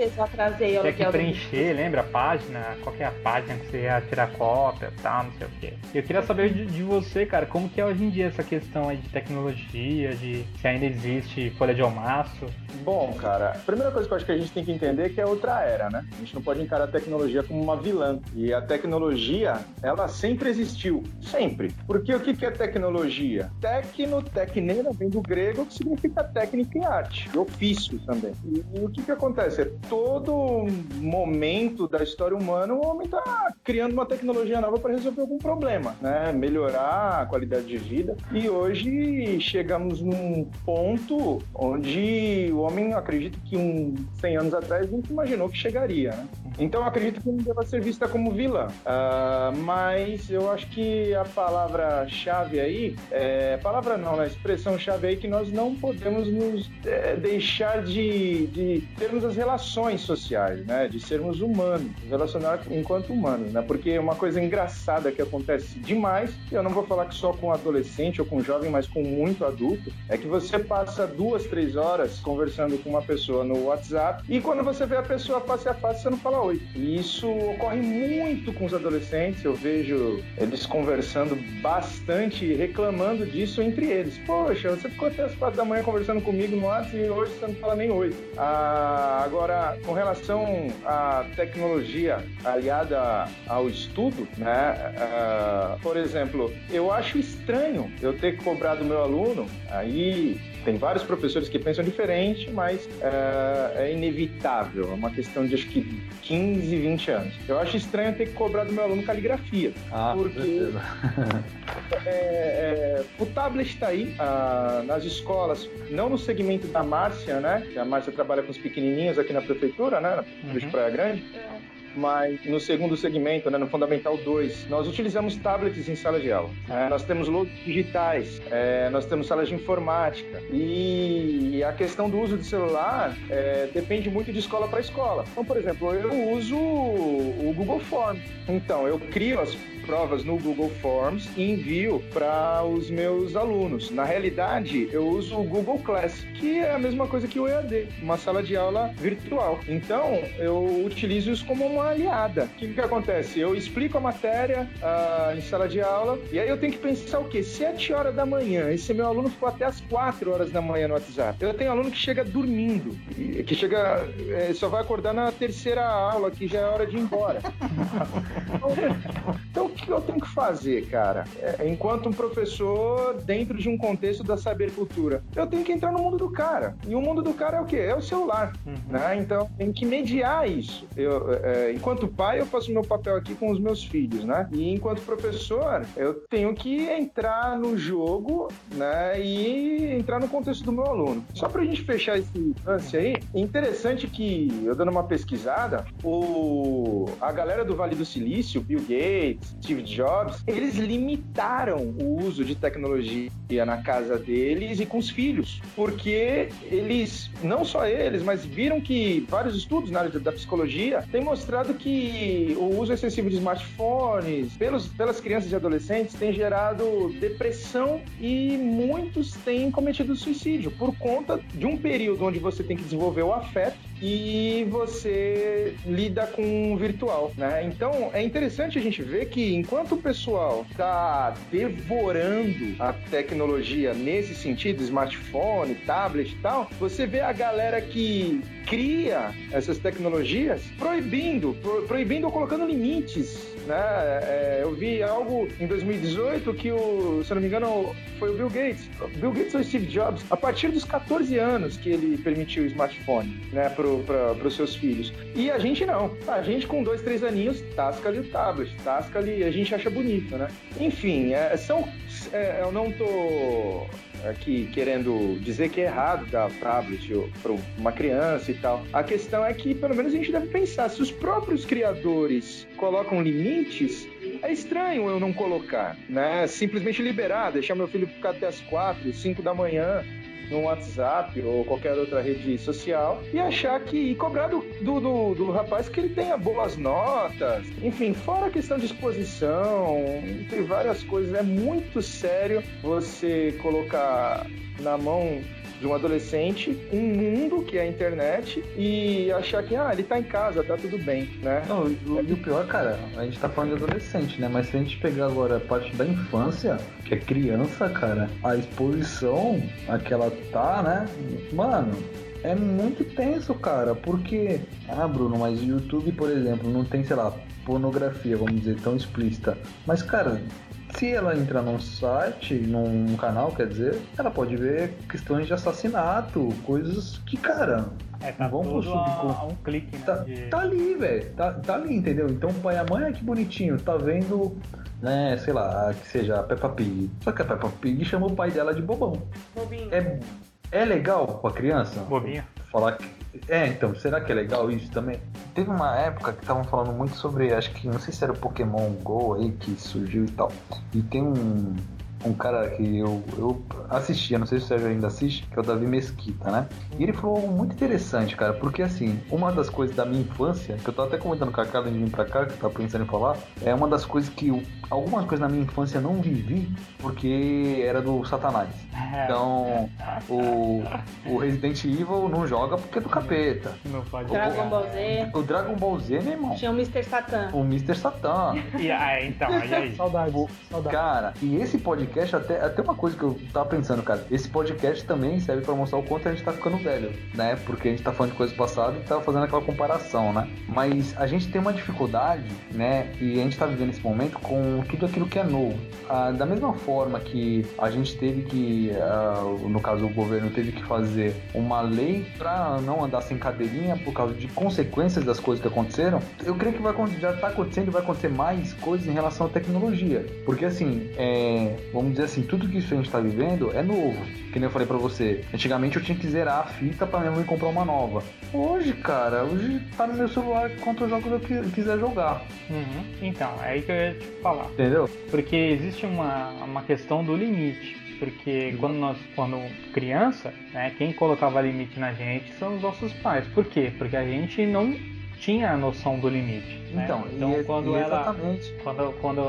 Tinha que preencher, lembra a página? Qual que é a página que você ia tirar cópia e tal, não sei o quê. Eu queria saber de, de, você, cara, como que é hoje em dia essa questão aí de tecnologia, de se ainda existe folha de almaço. Bom, cara, a primeira coisa que eu acho que a gente tem que entender é que é outra era, né? A gente não pode encarar a tecnologia como uma vilã. E a tecnologia, ela sempre existiu. Sempre. Porque o que é tecnologia? Tecno, tecneira, vem do grego, que significa técnica e arte. Ofício também. E, e o que que acontece? É todo momento da história humana, o homem está criando uma tecnologia nova para resolver algum problema, né? Melhorar a qualidade de vida. E hoje chegamos num ponto onde o homem, acredito que um 100 anos atrás, nunca imaginou que chegaria, né? Então acredito que não deva ser vista como vilã. Uh, mas eu acho que a palavra-chave aí, é, palavra não, né? a expressão-chave aí que nós não podemos nos é, deixar de, de termos as relações sociais, né? De sermos humanos, relacionar enquanto humanos, né? Porque uma coisa engraçada que acontece demais, e eu não vou falar que só com adolescente ou com jovem, mas com muito adulto, é que você passa duas, três horas conversando com uma pessoa no WhatsApp e quando você vê a pessoa face a face, você não fala oi. E isso ocorre muito com os adolescentes, eu vejo eles conversando bastante, reclamando disso entre eles. Poxa, você ficou até as da manhã conversando comigo no WhatsApp e hoje você não fala nem oi. Ah, agora, com relação à tecnologia aliada ao estudo, né? Uh, por exemplo, eu acho estranho eu ter cobrado meu aluno, aí tem vários professores que pensam diferente, mas uh, é inevitável, é uma questão de acho que 15, 20 anos. Eu acho estranho ter que cobrar do meu aluno caligrafia. Ah, porque é, é, o tablet está aí uh, nas escolas, não no segmento da Márcia, né? A Márcia trabalha com os pequenininhos aqui na prefeitura, né? Na prefeitura uhum. de Praia Grande. É mas no segundo segmento, né, no Fundamental 2, nós utilizamos tablets em sala de aula. É, nós temos logs digitais, é, nós temos salas de informática. E a questão do uso de celular é, depende muito de escola para escola. Então, por exemplo, eu uso o Google Forms. Então, eu crio as provas no Google Forms e envio para os meus alunos. Na realidade, eu uso o Google Class, que é a mesma coisa que o EAD, uma sala de aula virtual. Então, eu utilizo isso como uma uma aliada. O que, que acontece? Eu explico a matéria uh, em sala de aula, e aí eu tenho que pensar o quê? 7 horas da manhã, esse meu aluno ficou até as 4 horas da manhã no WhatsApp. Eu tenho aluno que chega dormindo, que chega, é, só vai acordar na terceira aula, que já é hora de ir embora. então, o que eu tenho que fazer, cara? É, enquanto um professor, dentro de um contexto da saber cultura, eu tenho que entrar no mundo do cara. E o mundo do cara é o quê? É o celular. Uhum. Né? Então, tem que mediar isso. Eu, é, enquanto pai, eu faço meu papel aqui com os meus filhos, né? E enquanto professor, eu tenho que entrar no jogo, né? E entrar no contexto do meu aluno. Só pra gente fechar esse lance aí, interessante que, eu dando uma pesquisada, o, a galera do Vale do Silício, Bill Gates, Steve Jobs, eles limitaram o uso de tecnologia na casa deles e com os filhos, porque eles, não só eles, mas viram que vários estudos na área da psicologia têm mostrado que o uso excessivo de smartphones pelos, pelas crianças e adolescentes tem gerado depressão e muitos têm cometido suicídio por conta de um período onde você tem que desenvolver o afeto e você lida com o virtual, né? Então é interessante a gente ver que enquanto o pessoal está devorando a tecnologia nesse sentido, smartphone, tablet e tal, você vê a galera que cria essas tecnologias proibindo, pro, proibindo ou colocando limites né? É, eu vi algo em 2018 que o, se não me engano, foi o Bill Gates. Bill Gates ou Steve Jobs, a partir dos 14 anos que ele permitiu o smartphone, né, para os seus filhos. E a gente não. A gente com dois, três aninhos, tasca ali o tablet, tasca ali, a gente acha bonito, né? Enfim, é, são, é, eu não tô aqui querendo dizer que é errado dar tablet para uma criança e tal. A questão é que, pelo menos, a gente deve pensar: se os próprios criadores colocam limites, é estranho eu não colocar, né? Simplesmente liberar, deixar meu filho ficar até as quatro, cinco da manhã no WhatsApp ou qualquer outra rede social e achar que e cobrar do, do, do, do rapaz que ele tenha boas notas, enfim, fora a questão de exposição, entre várias coisas, é muito sério você colocar na mão de um adolescente, um mundo que é a internet e achar que, ah, ele tá em casa, tá tudo bem, né? Não, e o pior, cara, a gente tá falando de adolescente, né? Mas se a gente pegar agora a parte da infância, que é criança, cara, a exposição a que ela tá, né? Mano, é muito tenso, cara, porque. Ah, Bruno, mas o YouTube, por exemplo, não tem, sei lá, pornografia, vamos dizer, tão explícita. Mas, cara, se ela entrar num site, num canal, quer dizer, ela pode ver questões de assassinato, coisas que, cara, é, tá vão tudo a, um clique, né? Tá, de... tá ali, velho. Tá, tá ali, entendeu? Então o pai e a mãe, que bonitinho, tá vendo, né, sei lá, que seja a Peppa Pig. Só que a Peppa Pig chamou o pai dela de bobão. Bobinho. É, é legal pra criança? Bobinho. Falar que é, então, será que é legal isso também? Teve uma época que estavam falando muito sobre, acho que, não sei se era o Pokémon GO aí que surgiu e tal. E tem um, um cara que eu, eu assistia, não sei se o Sérgio ainda assiste, que é o Davi Mesquita, né? E ele falou algo muito interessante, cara, porque assim, uma das coisas da minha infância, que eu tava até comentando com a Carla de vir pra cá, que eu tava pensando em falar, é uma das coisas que eu, alguma coisa na minha infância não vivi, porque era do Satanás. É. Então, o, o Resident Evil não joga porque é do capeta. Não pode Dragon Ball Z. O Dragon Ball Z, meu irmão. Tinha o Mr. Satan. O Mr. Satan. e aí, então, e aí? Saudade, saudade. Cara, e esse podcast podcast, até, até uma coisa que eu tava pensando, cara. Esse podcast também serve para mostrar o quanto a gente tá ficando velho, né? Porque a gente tá falando de coisas passadas e tava fazendo aquela comparação, né? Mas a gente tem uma dificuldade, né? E a gente tá vivendo esse momento com tudo aquilo que é novo. Ah, da mesma forma que a gente teve que, ah, no caso o governo teve que fazer uma lei para não andar sem cadeirinha por causa de consequências das coisas que aconteceram, eu creio que vai, já tá acontecendo e vai acontecer mais coisas em relação à tecnologia. Porque assim, é, vamos dizer assim, tudo que isso a gente está vivendo é novo. Que nem eu falei para você. Antigamente eu tinha que zerar a fita para minha mãe comprar uma nova. Hoje, cara, hoje tá no meu celular quantos jogos eu quiser jogar. Uhum. Então, é aí que eu ia te falar. Entendeu? Porque existe uma, uma questão do limite. Porque quando nós, quando criança, né, quem colocava limite na gente são os nossos pais. Por quê? Porque a gente não tinha a noção do limite. Né? Então, então e- quando e ela. exatamente. Quando, quando a,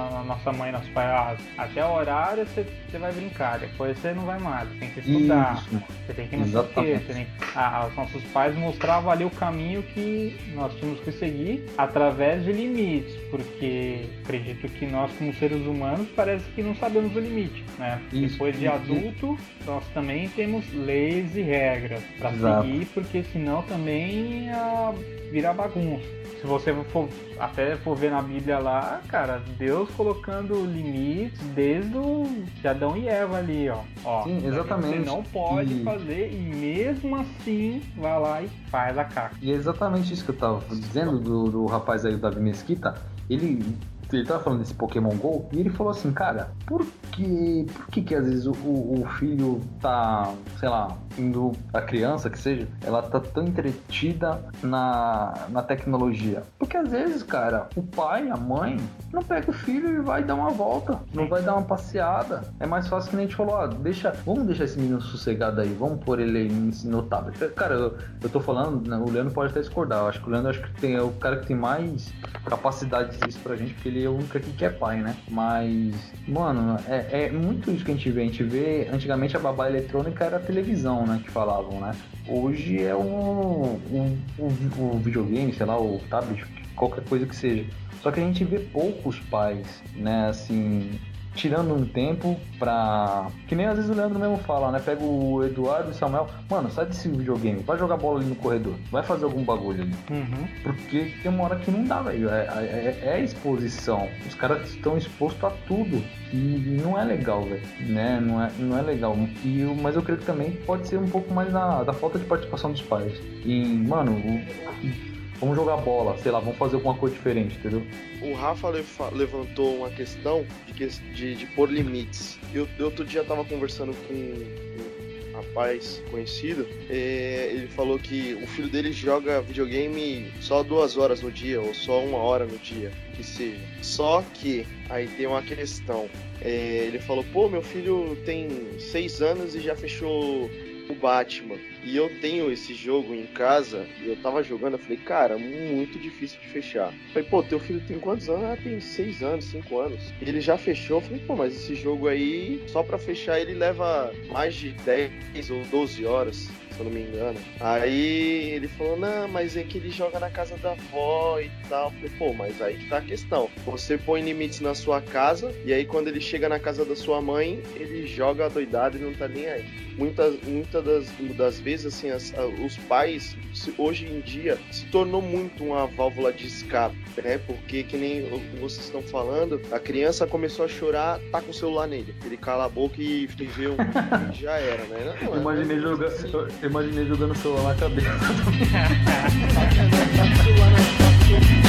a- a nossa mãe, nosso pai, ah, até o horário você, você vai brincar, depois você não vai mais, você tem que estudar, Isso. você tem que não sei o quê, tem ah, os nossos pais mostravam ali o caminho que nós tínhamos que seguir através de limites, porque acredito que nós como seres humanos parece que não sabemos o limite, né? Isso. Depois de adulto, nós também temos leis e regras para seguir, porque senão também ah, vira bagunça. Se você for até for ver na Bíblia lá, cara, Deus colocando limites desde o de Adão e Eva ali, ó. ó Sim, Você exatamente. não pode E- fazer e mesmo assim vai lá e faz a caca. E é exatamente isso que eu tava dizendo do, do rapaz aí, o Davi Mesquita. Ele, ele tava falando desse Pokémon GO e ele falou assim, cara, por que, por que que às vezes o, o filho tá, sei lá, indo, a criança que seja, ela tá tão entretida na, na tecnologia? Porque às vezes, cara, o pai, a mãe, não pega o filho e vai dar uma volta, não vai dar uma passeada. É mais fácil que nem a gente falou, ó, deixa, vamos deixar esse menino sossegado aí, vamos pôr ele no tablet. Cara, eu, eu tô falando, né, o Leandro pode até discordar, eu acho que o Leandro acho que tem, é o cara que tem mais capacidade de dizer isso pra gente, porque ele é o único aqui que é pai, né? Mas, mano, é, é muito isso que a gente vê. A gente vê, antigamente a babá eletrônica era a televisão, né? Que falavam, né? Hoje é o, o, o, o videogame, sei lá, o tablet, qualquer coisa que seja. Só que a gente vê poucos pais, né, assim, tirando um tempo pra. Que nem às vezes o Leandro mesmo fala, né? Pega o Eduardo e o Samuel, mano, sai desse videogame, vai jogar bola ali no corredor, vai fazer algum bagulho ali. Uhum. Porque tem uma hora que não dá, velho. É, é, é exposição. Os caras estão expostos a tudo. E não é legal, velho. Né? Não é, não é legal. E, eu- mas eu creio que também pode ser um pouco mais da, da falta de participação dos pais. E, mano, o- vamos jogar bola, sei lá, vamos fazer alguma coisa diferente, entendeu? O Rafa levantou uma questão de, de, de pôr limites. Eu outro dia tava conversando com um rapaz conhecido. é, ele falou que o filho dele joga videogame só duas horas no dia, ou só uma hora no dia, que seja. Só que aí tem uma questão. É, ele falou, pô, meu filho tem seis anos e já fechou o Batman. E eu tenho esse jogo em casa, e eu tava jogando, eu falei, cara, muito difícil de fechar. Eu falei, pô, teu filho tem quantos anos? Ah, tem seis anos, cinco anos. Ele já fechou, eu falei, pô, mas esse jogo aí, só pra fechar ele leva mais de 10 ou 12 horas, se eu não me engano. Aí ele falou, não, mas é que ele joga na casa da avó e tal. Eu falei, pô, mas aí que tá a questão. Você põe limites na sua casa, e aí quando ele chega na casa da sua mãe, ele joga doidado e não tá nem aí muitas muitas das, das vezes assim as- a- os pais se- hoje em dia se tornou muito uma válvula de escape né porque que nem vocês estão falando a criança começou a chorar tá com o celular nele ele cala a boca e um já era né Não, imaginei, é joga, assim. Eu imaginei jogando o celular na cabeça.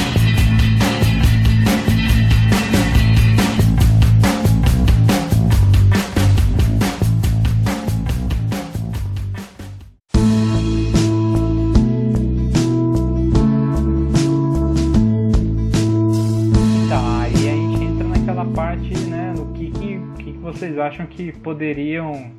acham que poderiam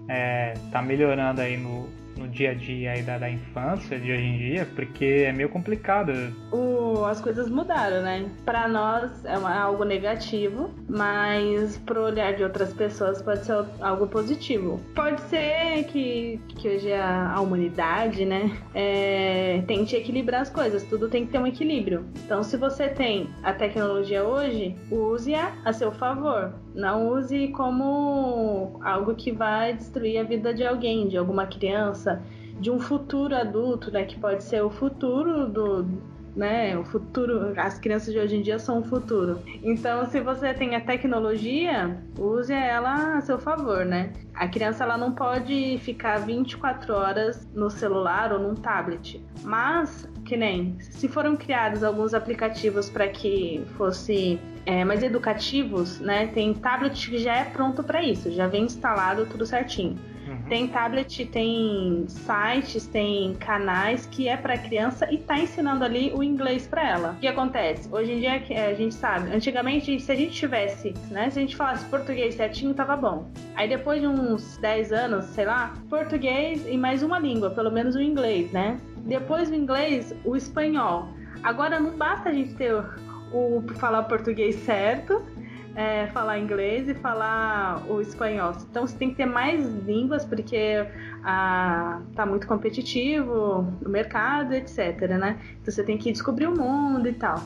estar melhorando aí no, no dia a dia aí da, da infância de hoje em dia, porque é meio complicado. O- as coisas mudaram, né? Pra nós é uma- algo negativo, mas pro olhar de outras pessoas pode ser algo positivo. Pode ser que, que hoje a, a humanidade, né, é, tente equilibrar as coisas. Tudo tem que ter um equilíbrio. Então, se você tem a tecnologia hoje, use-a a seu favor. Não use como algo que vai destruir a vida de alguém, de alguma criança, de um futuro adulto, né? Que pode ser o futuro do, né? O futuro, as crianças de hoje em dia são o futuro. Então, se você tem a tecnologia, use ela a seu favor, né? A criança ela não pode ficar 24 horas no celular ou num tablet. Mas, que nem, se foram criados alguns aplicativos para que fosse é, mais educativos, né? Tem tablet que já é pronto para isso, já vem instalado tudo certinho. Uhum. Tem tablet, tem sites, tem canais que é para criança e tá ensinando ali o inglês para ela. O que acontece? Hoje em dia eh, a gente sabe, antigamente se a gente tivesse, né, se a gente falasse português certinho tava bom. Aí depois de uns 10 anos, sei lá, português e mais uma língua, pelo menos o inglês, né? Depois do inglês, o espanhol. Agora não basta a gente ter o, o falar português certo, é, falar inglês e falar o espanhol. Então você tem que ter mais línguas porque ah, tá muito competitivo o mercado, etc. Né? Então você tem que descobrir o mundo e tal.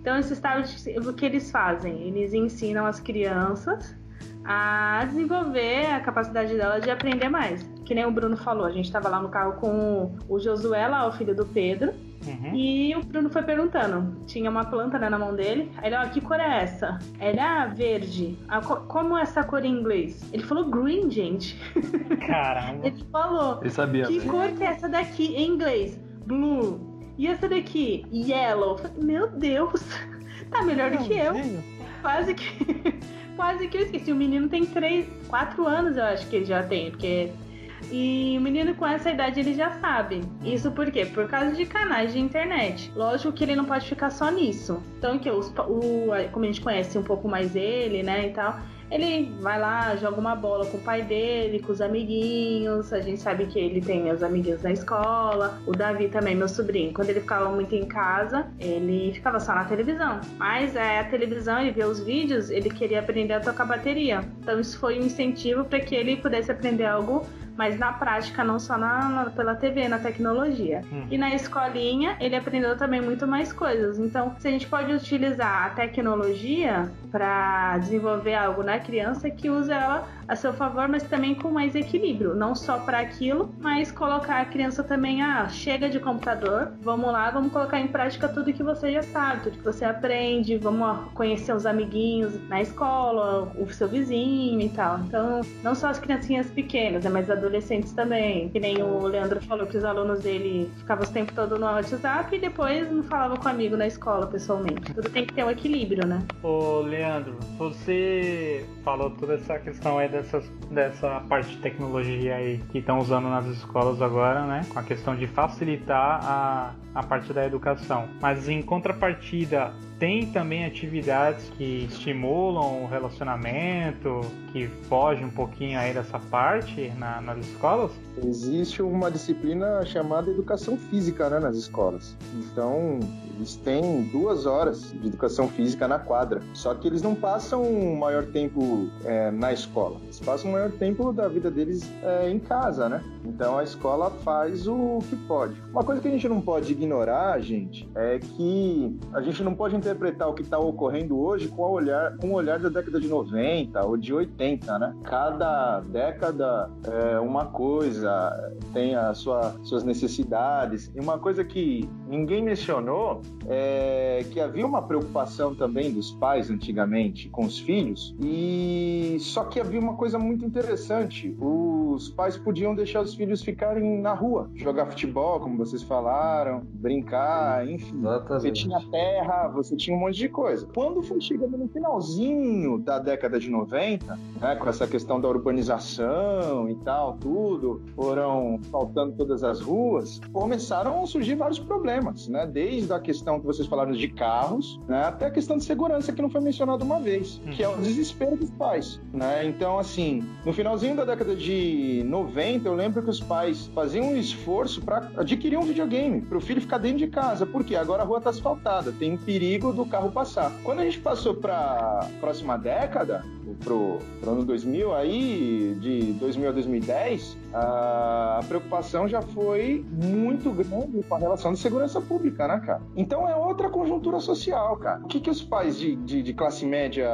Então esses tablets, o que eles fazem? Eles ensinam as crianças a desenvolver a capacidade dela de aprender mais. Que nem o Bruno falou, a gente estava lá no carro com o Josué, lá, o filho do Pedro, Uhum. E o Bruno foi perguntando. Tinha uma planta né, na mão dele. Aí ele, ó, que cor é essa? Ele, ah, verde. Ah, como é essa cor em inglês? Ele falou green, gente. Caramba. ele falou. Ele sabia. Que cor que é essa daqui em inglês? Blue. E essa daqui? Yellow. Meu Deus. Tá melhor do que eu. Quase que. Quase que eu esqueci. O menino tem 3, 4 anos, eu acho que ele já tem, porque e o menino com essa idade ele já sabe. Isso por quê? Por causa de canais de internet. Lógico que ele não pode ficar só nisso. Então que os, o, como a gente conhece um pouco mais ele, né, e tal, ele vai lá, joga uma bola com o pai dele, com os amiguinhos. A gente sabe que ele tem os amiguinhos na escola. O Davi também, meu sobrinho. Quando ele ficava muito em casa, ele ficava só na televisão. Mas é, a televisão, ele vê os vídeos, ele queria aprender a tocar bateria. Então isso foi um incentivo para que ele pudesse aprender algo mas na prática, não só na, na pela TV, na tecnologia. Hum. E na escolinha, ele aprendeu também muito mais coisas. Então, se a gente pode utilizar a tecnologia para desenvolver algo na criança, que use ela a seu favor, mas também com mais equilíbrio, não só para aquilo, mas colocar a criança também, ah, chega de computador, vamos lá, vamos colocar em prática tudo que você já sabe, tudo que você aprende, vamos conhecer os amiguinhos na escola, o seu vizinho e tal. Então, não só as criancinhas pequenas, né, mas adolescentes também, que nem o Leandro falou que os alunos dele ficavam o tempo todo no WhatsApp e depois não falavam com o amigo na escola pessoalmente. Tudo tem que ter um equilíbrio, né? Ô, Leandro, você falou toda essa questão aí dessas, dessa parte de tecnologia aí que estão usando nas escolas agora, né? Com a questão de facilitar a, a parte da educação. Mas em contrapartida, tem também atividades que estimulam o relacionamento, que fogem um pouquinho aí dessa parte na, nas escolas? Existe uma disciplina chamada educação física né, nas escolas. Então, eles têm duas horas de educação física na quadra. Só que eles não passam o maior tempo é, na escola. Eles passam o maior tempo da vida deles é, em casa, né? Então a escola faz o que pode. Uma coisa que a gente não pode ignorar, gente, é que a gente não pode interpretar o que está ocorrendo hoje com, olhar, com o olhar da década de 90 ou de 80, né? Cada década é uma coisa, tem as sua, suas necessidades. E uma coisa que ninguém mencionou é que havia uma preocupação também dos pais antigamente com os filhos, e só que havia uma coisa muito interessante: os pais podiam deixar os filhos ficarem na rua, jogar futebol, como vocês falaram, brincar, enfim. Exatamente. Você tinha terra, você tinha um monte de coisa. Quando foi chegando no finalzinho da década de 90, né, com essa questão da urbanização e tal, tudo, foram faltando todas as ruas, começaram a surgir vários problemas, né? Desde a questão que vocês falaram de carros, né, até a questão de segurança que não foi mencionada uma vez, que é o desespero dos pais, né? Então, assim, no finalzinho da década de 90, eu lembro que os pais faziam um esforço para adquirir um videogame, para o filho ficar dentro de casa, porque agora a rua está asfaltada, tem perigo do carro passar. Quando a gente passou para a próxima década, pro, pro ano 2000 aí, de 2000 a 2010, a preocupação já foi muito grande com a relação de segurança pública, né, cara? Então é outra conjuntura social, cara. O que, que os pais de, de, de classe média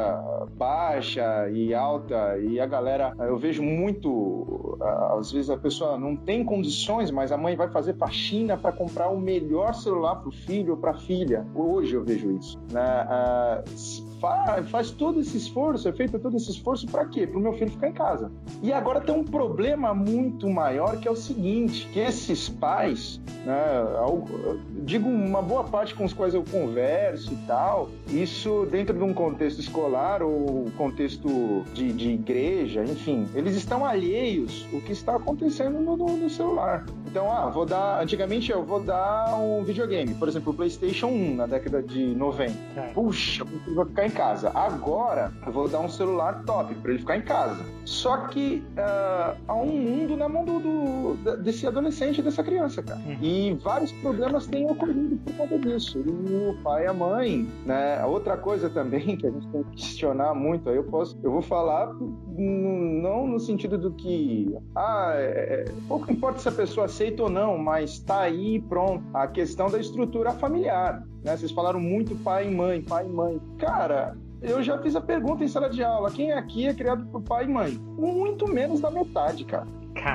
baixa e alta e a galera, eu vejo muito, às vezes a pessoa não tem condições, mas a mãe vai fazer faxina para comprar o melhor celular pro filho ou pra filha. Hoje eu vejo isso, né? faz, faz todo esse esforço, é feito todo esse esforço para quê? Para o meu filho ficar em casa. E agora tem um problema muito maior que é o seguinte, que esses pais, né, digo uma boa parte com os quais eu converso e tal, isso dentro de um contexto escolar ou contexto de, de igreja, enfim, eles estão alheios o que está acontecendo no, no, no celular. Então, ah, vou dar. Antigamente eu vou dar um videogame, por exemplo, o PlayStation 1 na década de 90. É. Puxa, vou ficar em casa. Agora, eu vou dar um celular top para ele ficar em casa. Só que uh, há um mundo na mão do, do, desse adolescente, dessa criança, cara. Uhum. E vários problemas têm ocorrido por conta disso. E o pai e a mãe, né? Outra coisa também que a gente tem que questionar muito, aí eu posso, eu vou falar não no sentido do que, ah, é, é, pouco importa se a pessoa aceita ou não, mas tá aí pronto. A questão da estrutura familiar, né? Vocês falaram muito pai e mãe, pai e mãe. Cara, eu já fiz a pergunta em sala de aula: quem aqui é criado por pai e mãe? Muito menos da metade, cara.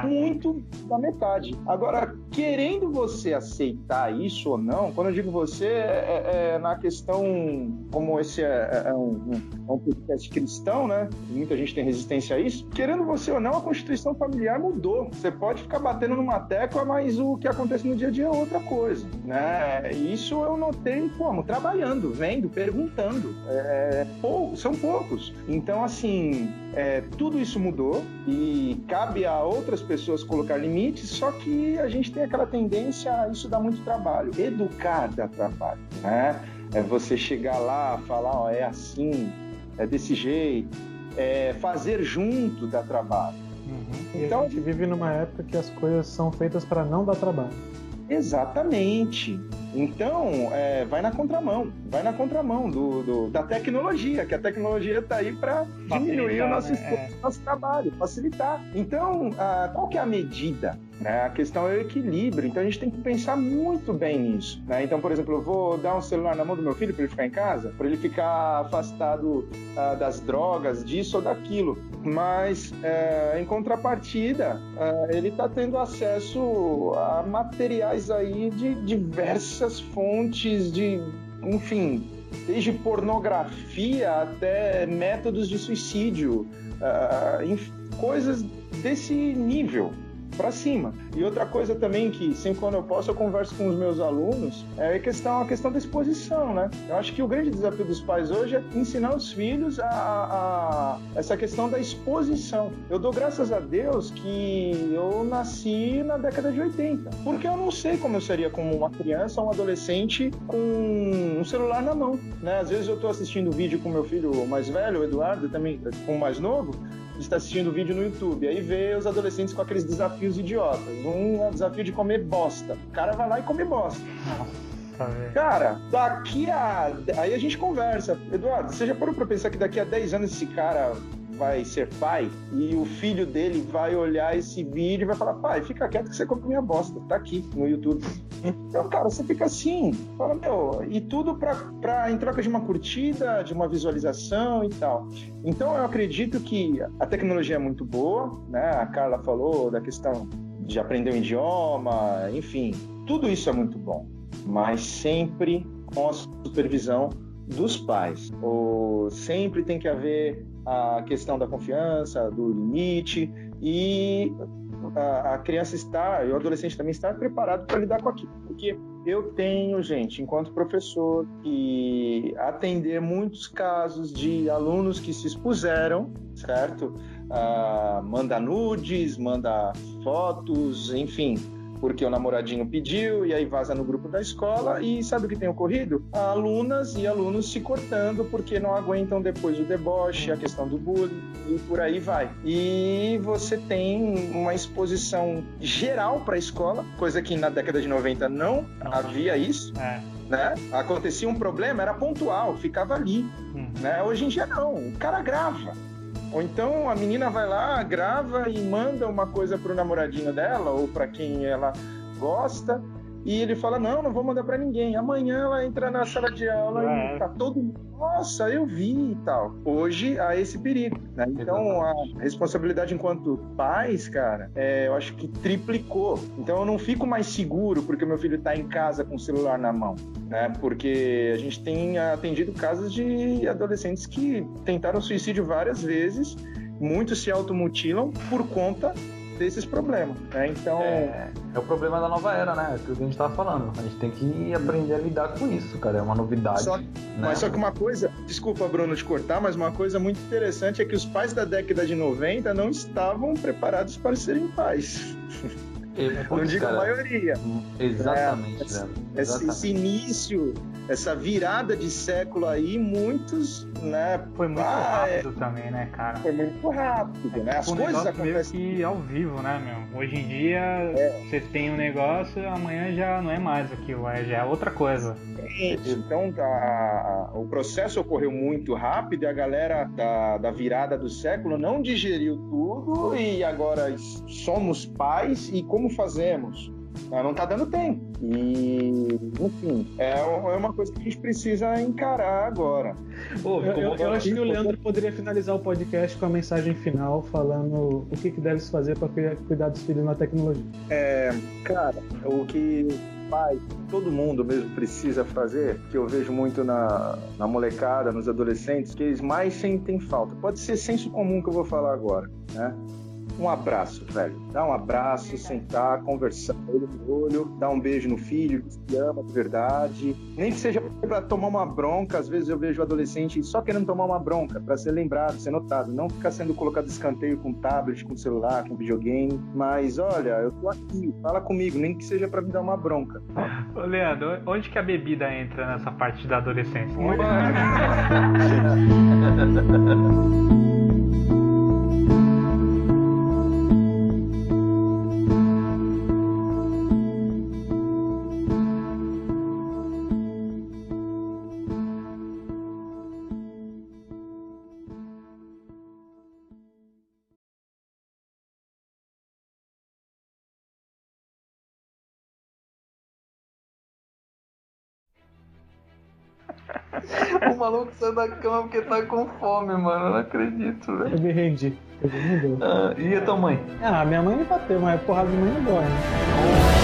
Muito da metade. Agora, querendo você aceitar isso ou não, quando eu digo você, é, é, é na questão, como esse é, é, é um, um, podcast cristão, né? Muita gente tem resistência a isso. Querendo você ou não, a constituição familiar mudou. Você pode ficar batendo numa tecla, mas o que acontece no dia a dia é outra coisa, né? Isso eu notei como? Trabalhando, vendo, perguntando. É, são poucos. Então, assim, é, tudo isso mudou e cabe a outras pessoas colocar limites, só que a gente tem aquela tendência a isso dá muito trabalho. Educar dá trabalho, né? É você chegar lá, falar, ó, é assim, é desse jeito, é fazer junto dá trabalho. Uhum. Então, a gente vive numa época que as coisas são feitas para não dar trabalho. Exatamente. Então, é, vai na contramão, vai na contramão do, do, da tecnologia, que a tecnologia está aí para diminuir o nosso, né? é. nosso trabalho, facilitar. Então, a, qual que é a medida? Né? A questão é o equilíbrio, então a gente tem que pensar muito bem nisso. Né? Então, por exemplo, eu vou dar um celular na mão do meu filho para ele ficar em casa, para ele ficar afastado uh, das drogas, disso ou daquilo. Mas, uh, em contrapartida, uh, ele está tendo acesso a materiais aí de diversas fontes de, enfim, desde pornografia até métodos de suicídio, uh, coisas desse nível para cima. E outra coisa também que sempre quando eu posso eu converso com os meus alunos é a questão a questão da exposição, né? Eu acho que o grande desafio dos pais hoje é ensinar os filhos a, a, essa questão da exposição. Eu dou graças a Deus que eu nasci na década de 80, porque eu não sei como eu seria como uma criança ou um adolescente com um celular na mão, né? Às vezes eu estou assistindo vídeo com meu filho mais velho, o Eduardo, também com o mais novo, está assistindo o vídeo no YouTube, aí vê os adolescentes com aqueles desafios idiotas. Um é o desafio de comer bosta. O cara vai lá e come bosta. Cara, daqui a. Aí a gente conversa. Eduardo, você já parou pra pensar que daqui a 10 anos esse cara vai ser pai e o filho dele vai olhar esse vídeo e vai falar: pai, fica quieto que você compra minha bosta, tá aqui no YouTube. Então, cara, você fica assim, fala, meu, e tudo pra, pra, em troca de uma curtida, de uma visualização e tal. Então, eu acredito que a tecnologia é muito boa, né? A Carla falou da questão de aprender um idioma, enfim, tudo isso é muito bom, mas sempre com a supervisão dos pais. Ou sempre tem que haver a questão da confiança, do limite e a, a criança está, e o adolescente também está preparado para lidar com aquilo. Porque eu tenho, gente, enquanto professor, que atender muitos casos de alunos que se expuseram, certo? Uh, manda nudes, manda fotos, enfim, porque o namoradinho pediu e aí vaza no grupo da escola e sabe o que tem ocorrido? Alunas e alunos se cortando porque não aguentam depois o deboche, a questão do bullying e por aí vai. E você tem uma exposição geral para a escola, coisa que na década de 90 não, não. havia isso. É. Né? Acontecia um problema, era pontual, ficava ali. Hum. Né? Hoje em dia não, o cara grava. Ou então a menina vai lá, grava e manda uma coisa pro namoradinho dela ou para quem ela gosta. E ele fala: Não, não vou mandar para ninguém. Amanhã ela entra na sala de aula é. e tá todo mundo. Nossa, eu vi e tal. Hoje há esse perigo. Né? Então a responsabilidade enquanto pais, cara, é, eu acho que triplicou. Então eu não fico mais seguro porque meu filho tá em casa com o celular na mão. Né? Porque a gente tem atendido casos de adolescentes que tentaram suicídio várias vezes, muitos se automutilam por conta desses problemas, né? Então... É, é, o problema da nova era, né? É o que a gente tava falando. A gente tem que aprender a lidar com isso, cara. É uma novidade. Só, né? Mas só que uma coisa, desculpa, Bruno, te cortar, mas uma coisa muito interessante é que os pais da década de 90 não estavam preparados para serem pais. Eu, não digo cara, a maioria. Exatamente, é, esse, esse, início essa virada de século aí, muitos, né? Foi muito ah, rápido é... também, né, cara? Foi muito rápido, né? As um coisas acontecem meio que ao vivo, né, meu? Hoje em dia é. você tem um negócio, amanhã já não é mais aquilo, já é outra coisa. Então a, a, o processo ocorreu muito rápido e a galera da, da virada do século não digeriu tudo e agora somos pais e como fazemos? Não está dando tempo. E, enfim, é, é uma coisa que a gente precisa encarar agora. eu, eu, eu acho que o Leandro poderia finalizar o podcast com a mensagem final falando o que, que deve se fazer para cuidar dos filhos na tecnologia. É, cara, o que pai, todo mundo mesmo precisa fazer, que eu vejo muito na, na molecada, nos adolescentes, que eles mais sentem falta. Pode ser senso comum que eu vou falar agora, né? Um abraço, velho. Dá um abraço, sentar, conversar, olho no olho, dar um beijo no filho, que se ama de verdade. Nem que seja para tomar uma bronca, às vezes eu vejo adolescente só querendo tomar uma bronca, para ser lembrado, ser notado, não ficar sendo colocado escanteio com tablet, com celular, com videogame. Mas olha, eu tô aqui, fala comigo, nem que seja para me dar uma bronca. Ô, Leandro, onde que a bebida entra nessa parte da adolescência? o maluco saiu da cama porque tá com fome, mano. Eu não acredito, velho. Eu me rendi. Eu ah, e a tua mãe? Ah, minha mãe me bateu, mas porrada de mãe não dói, né?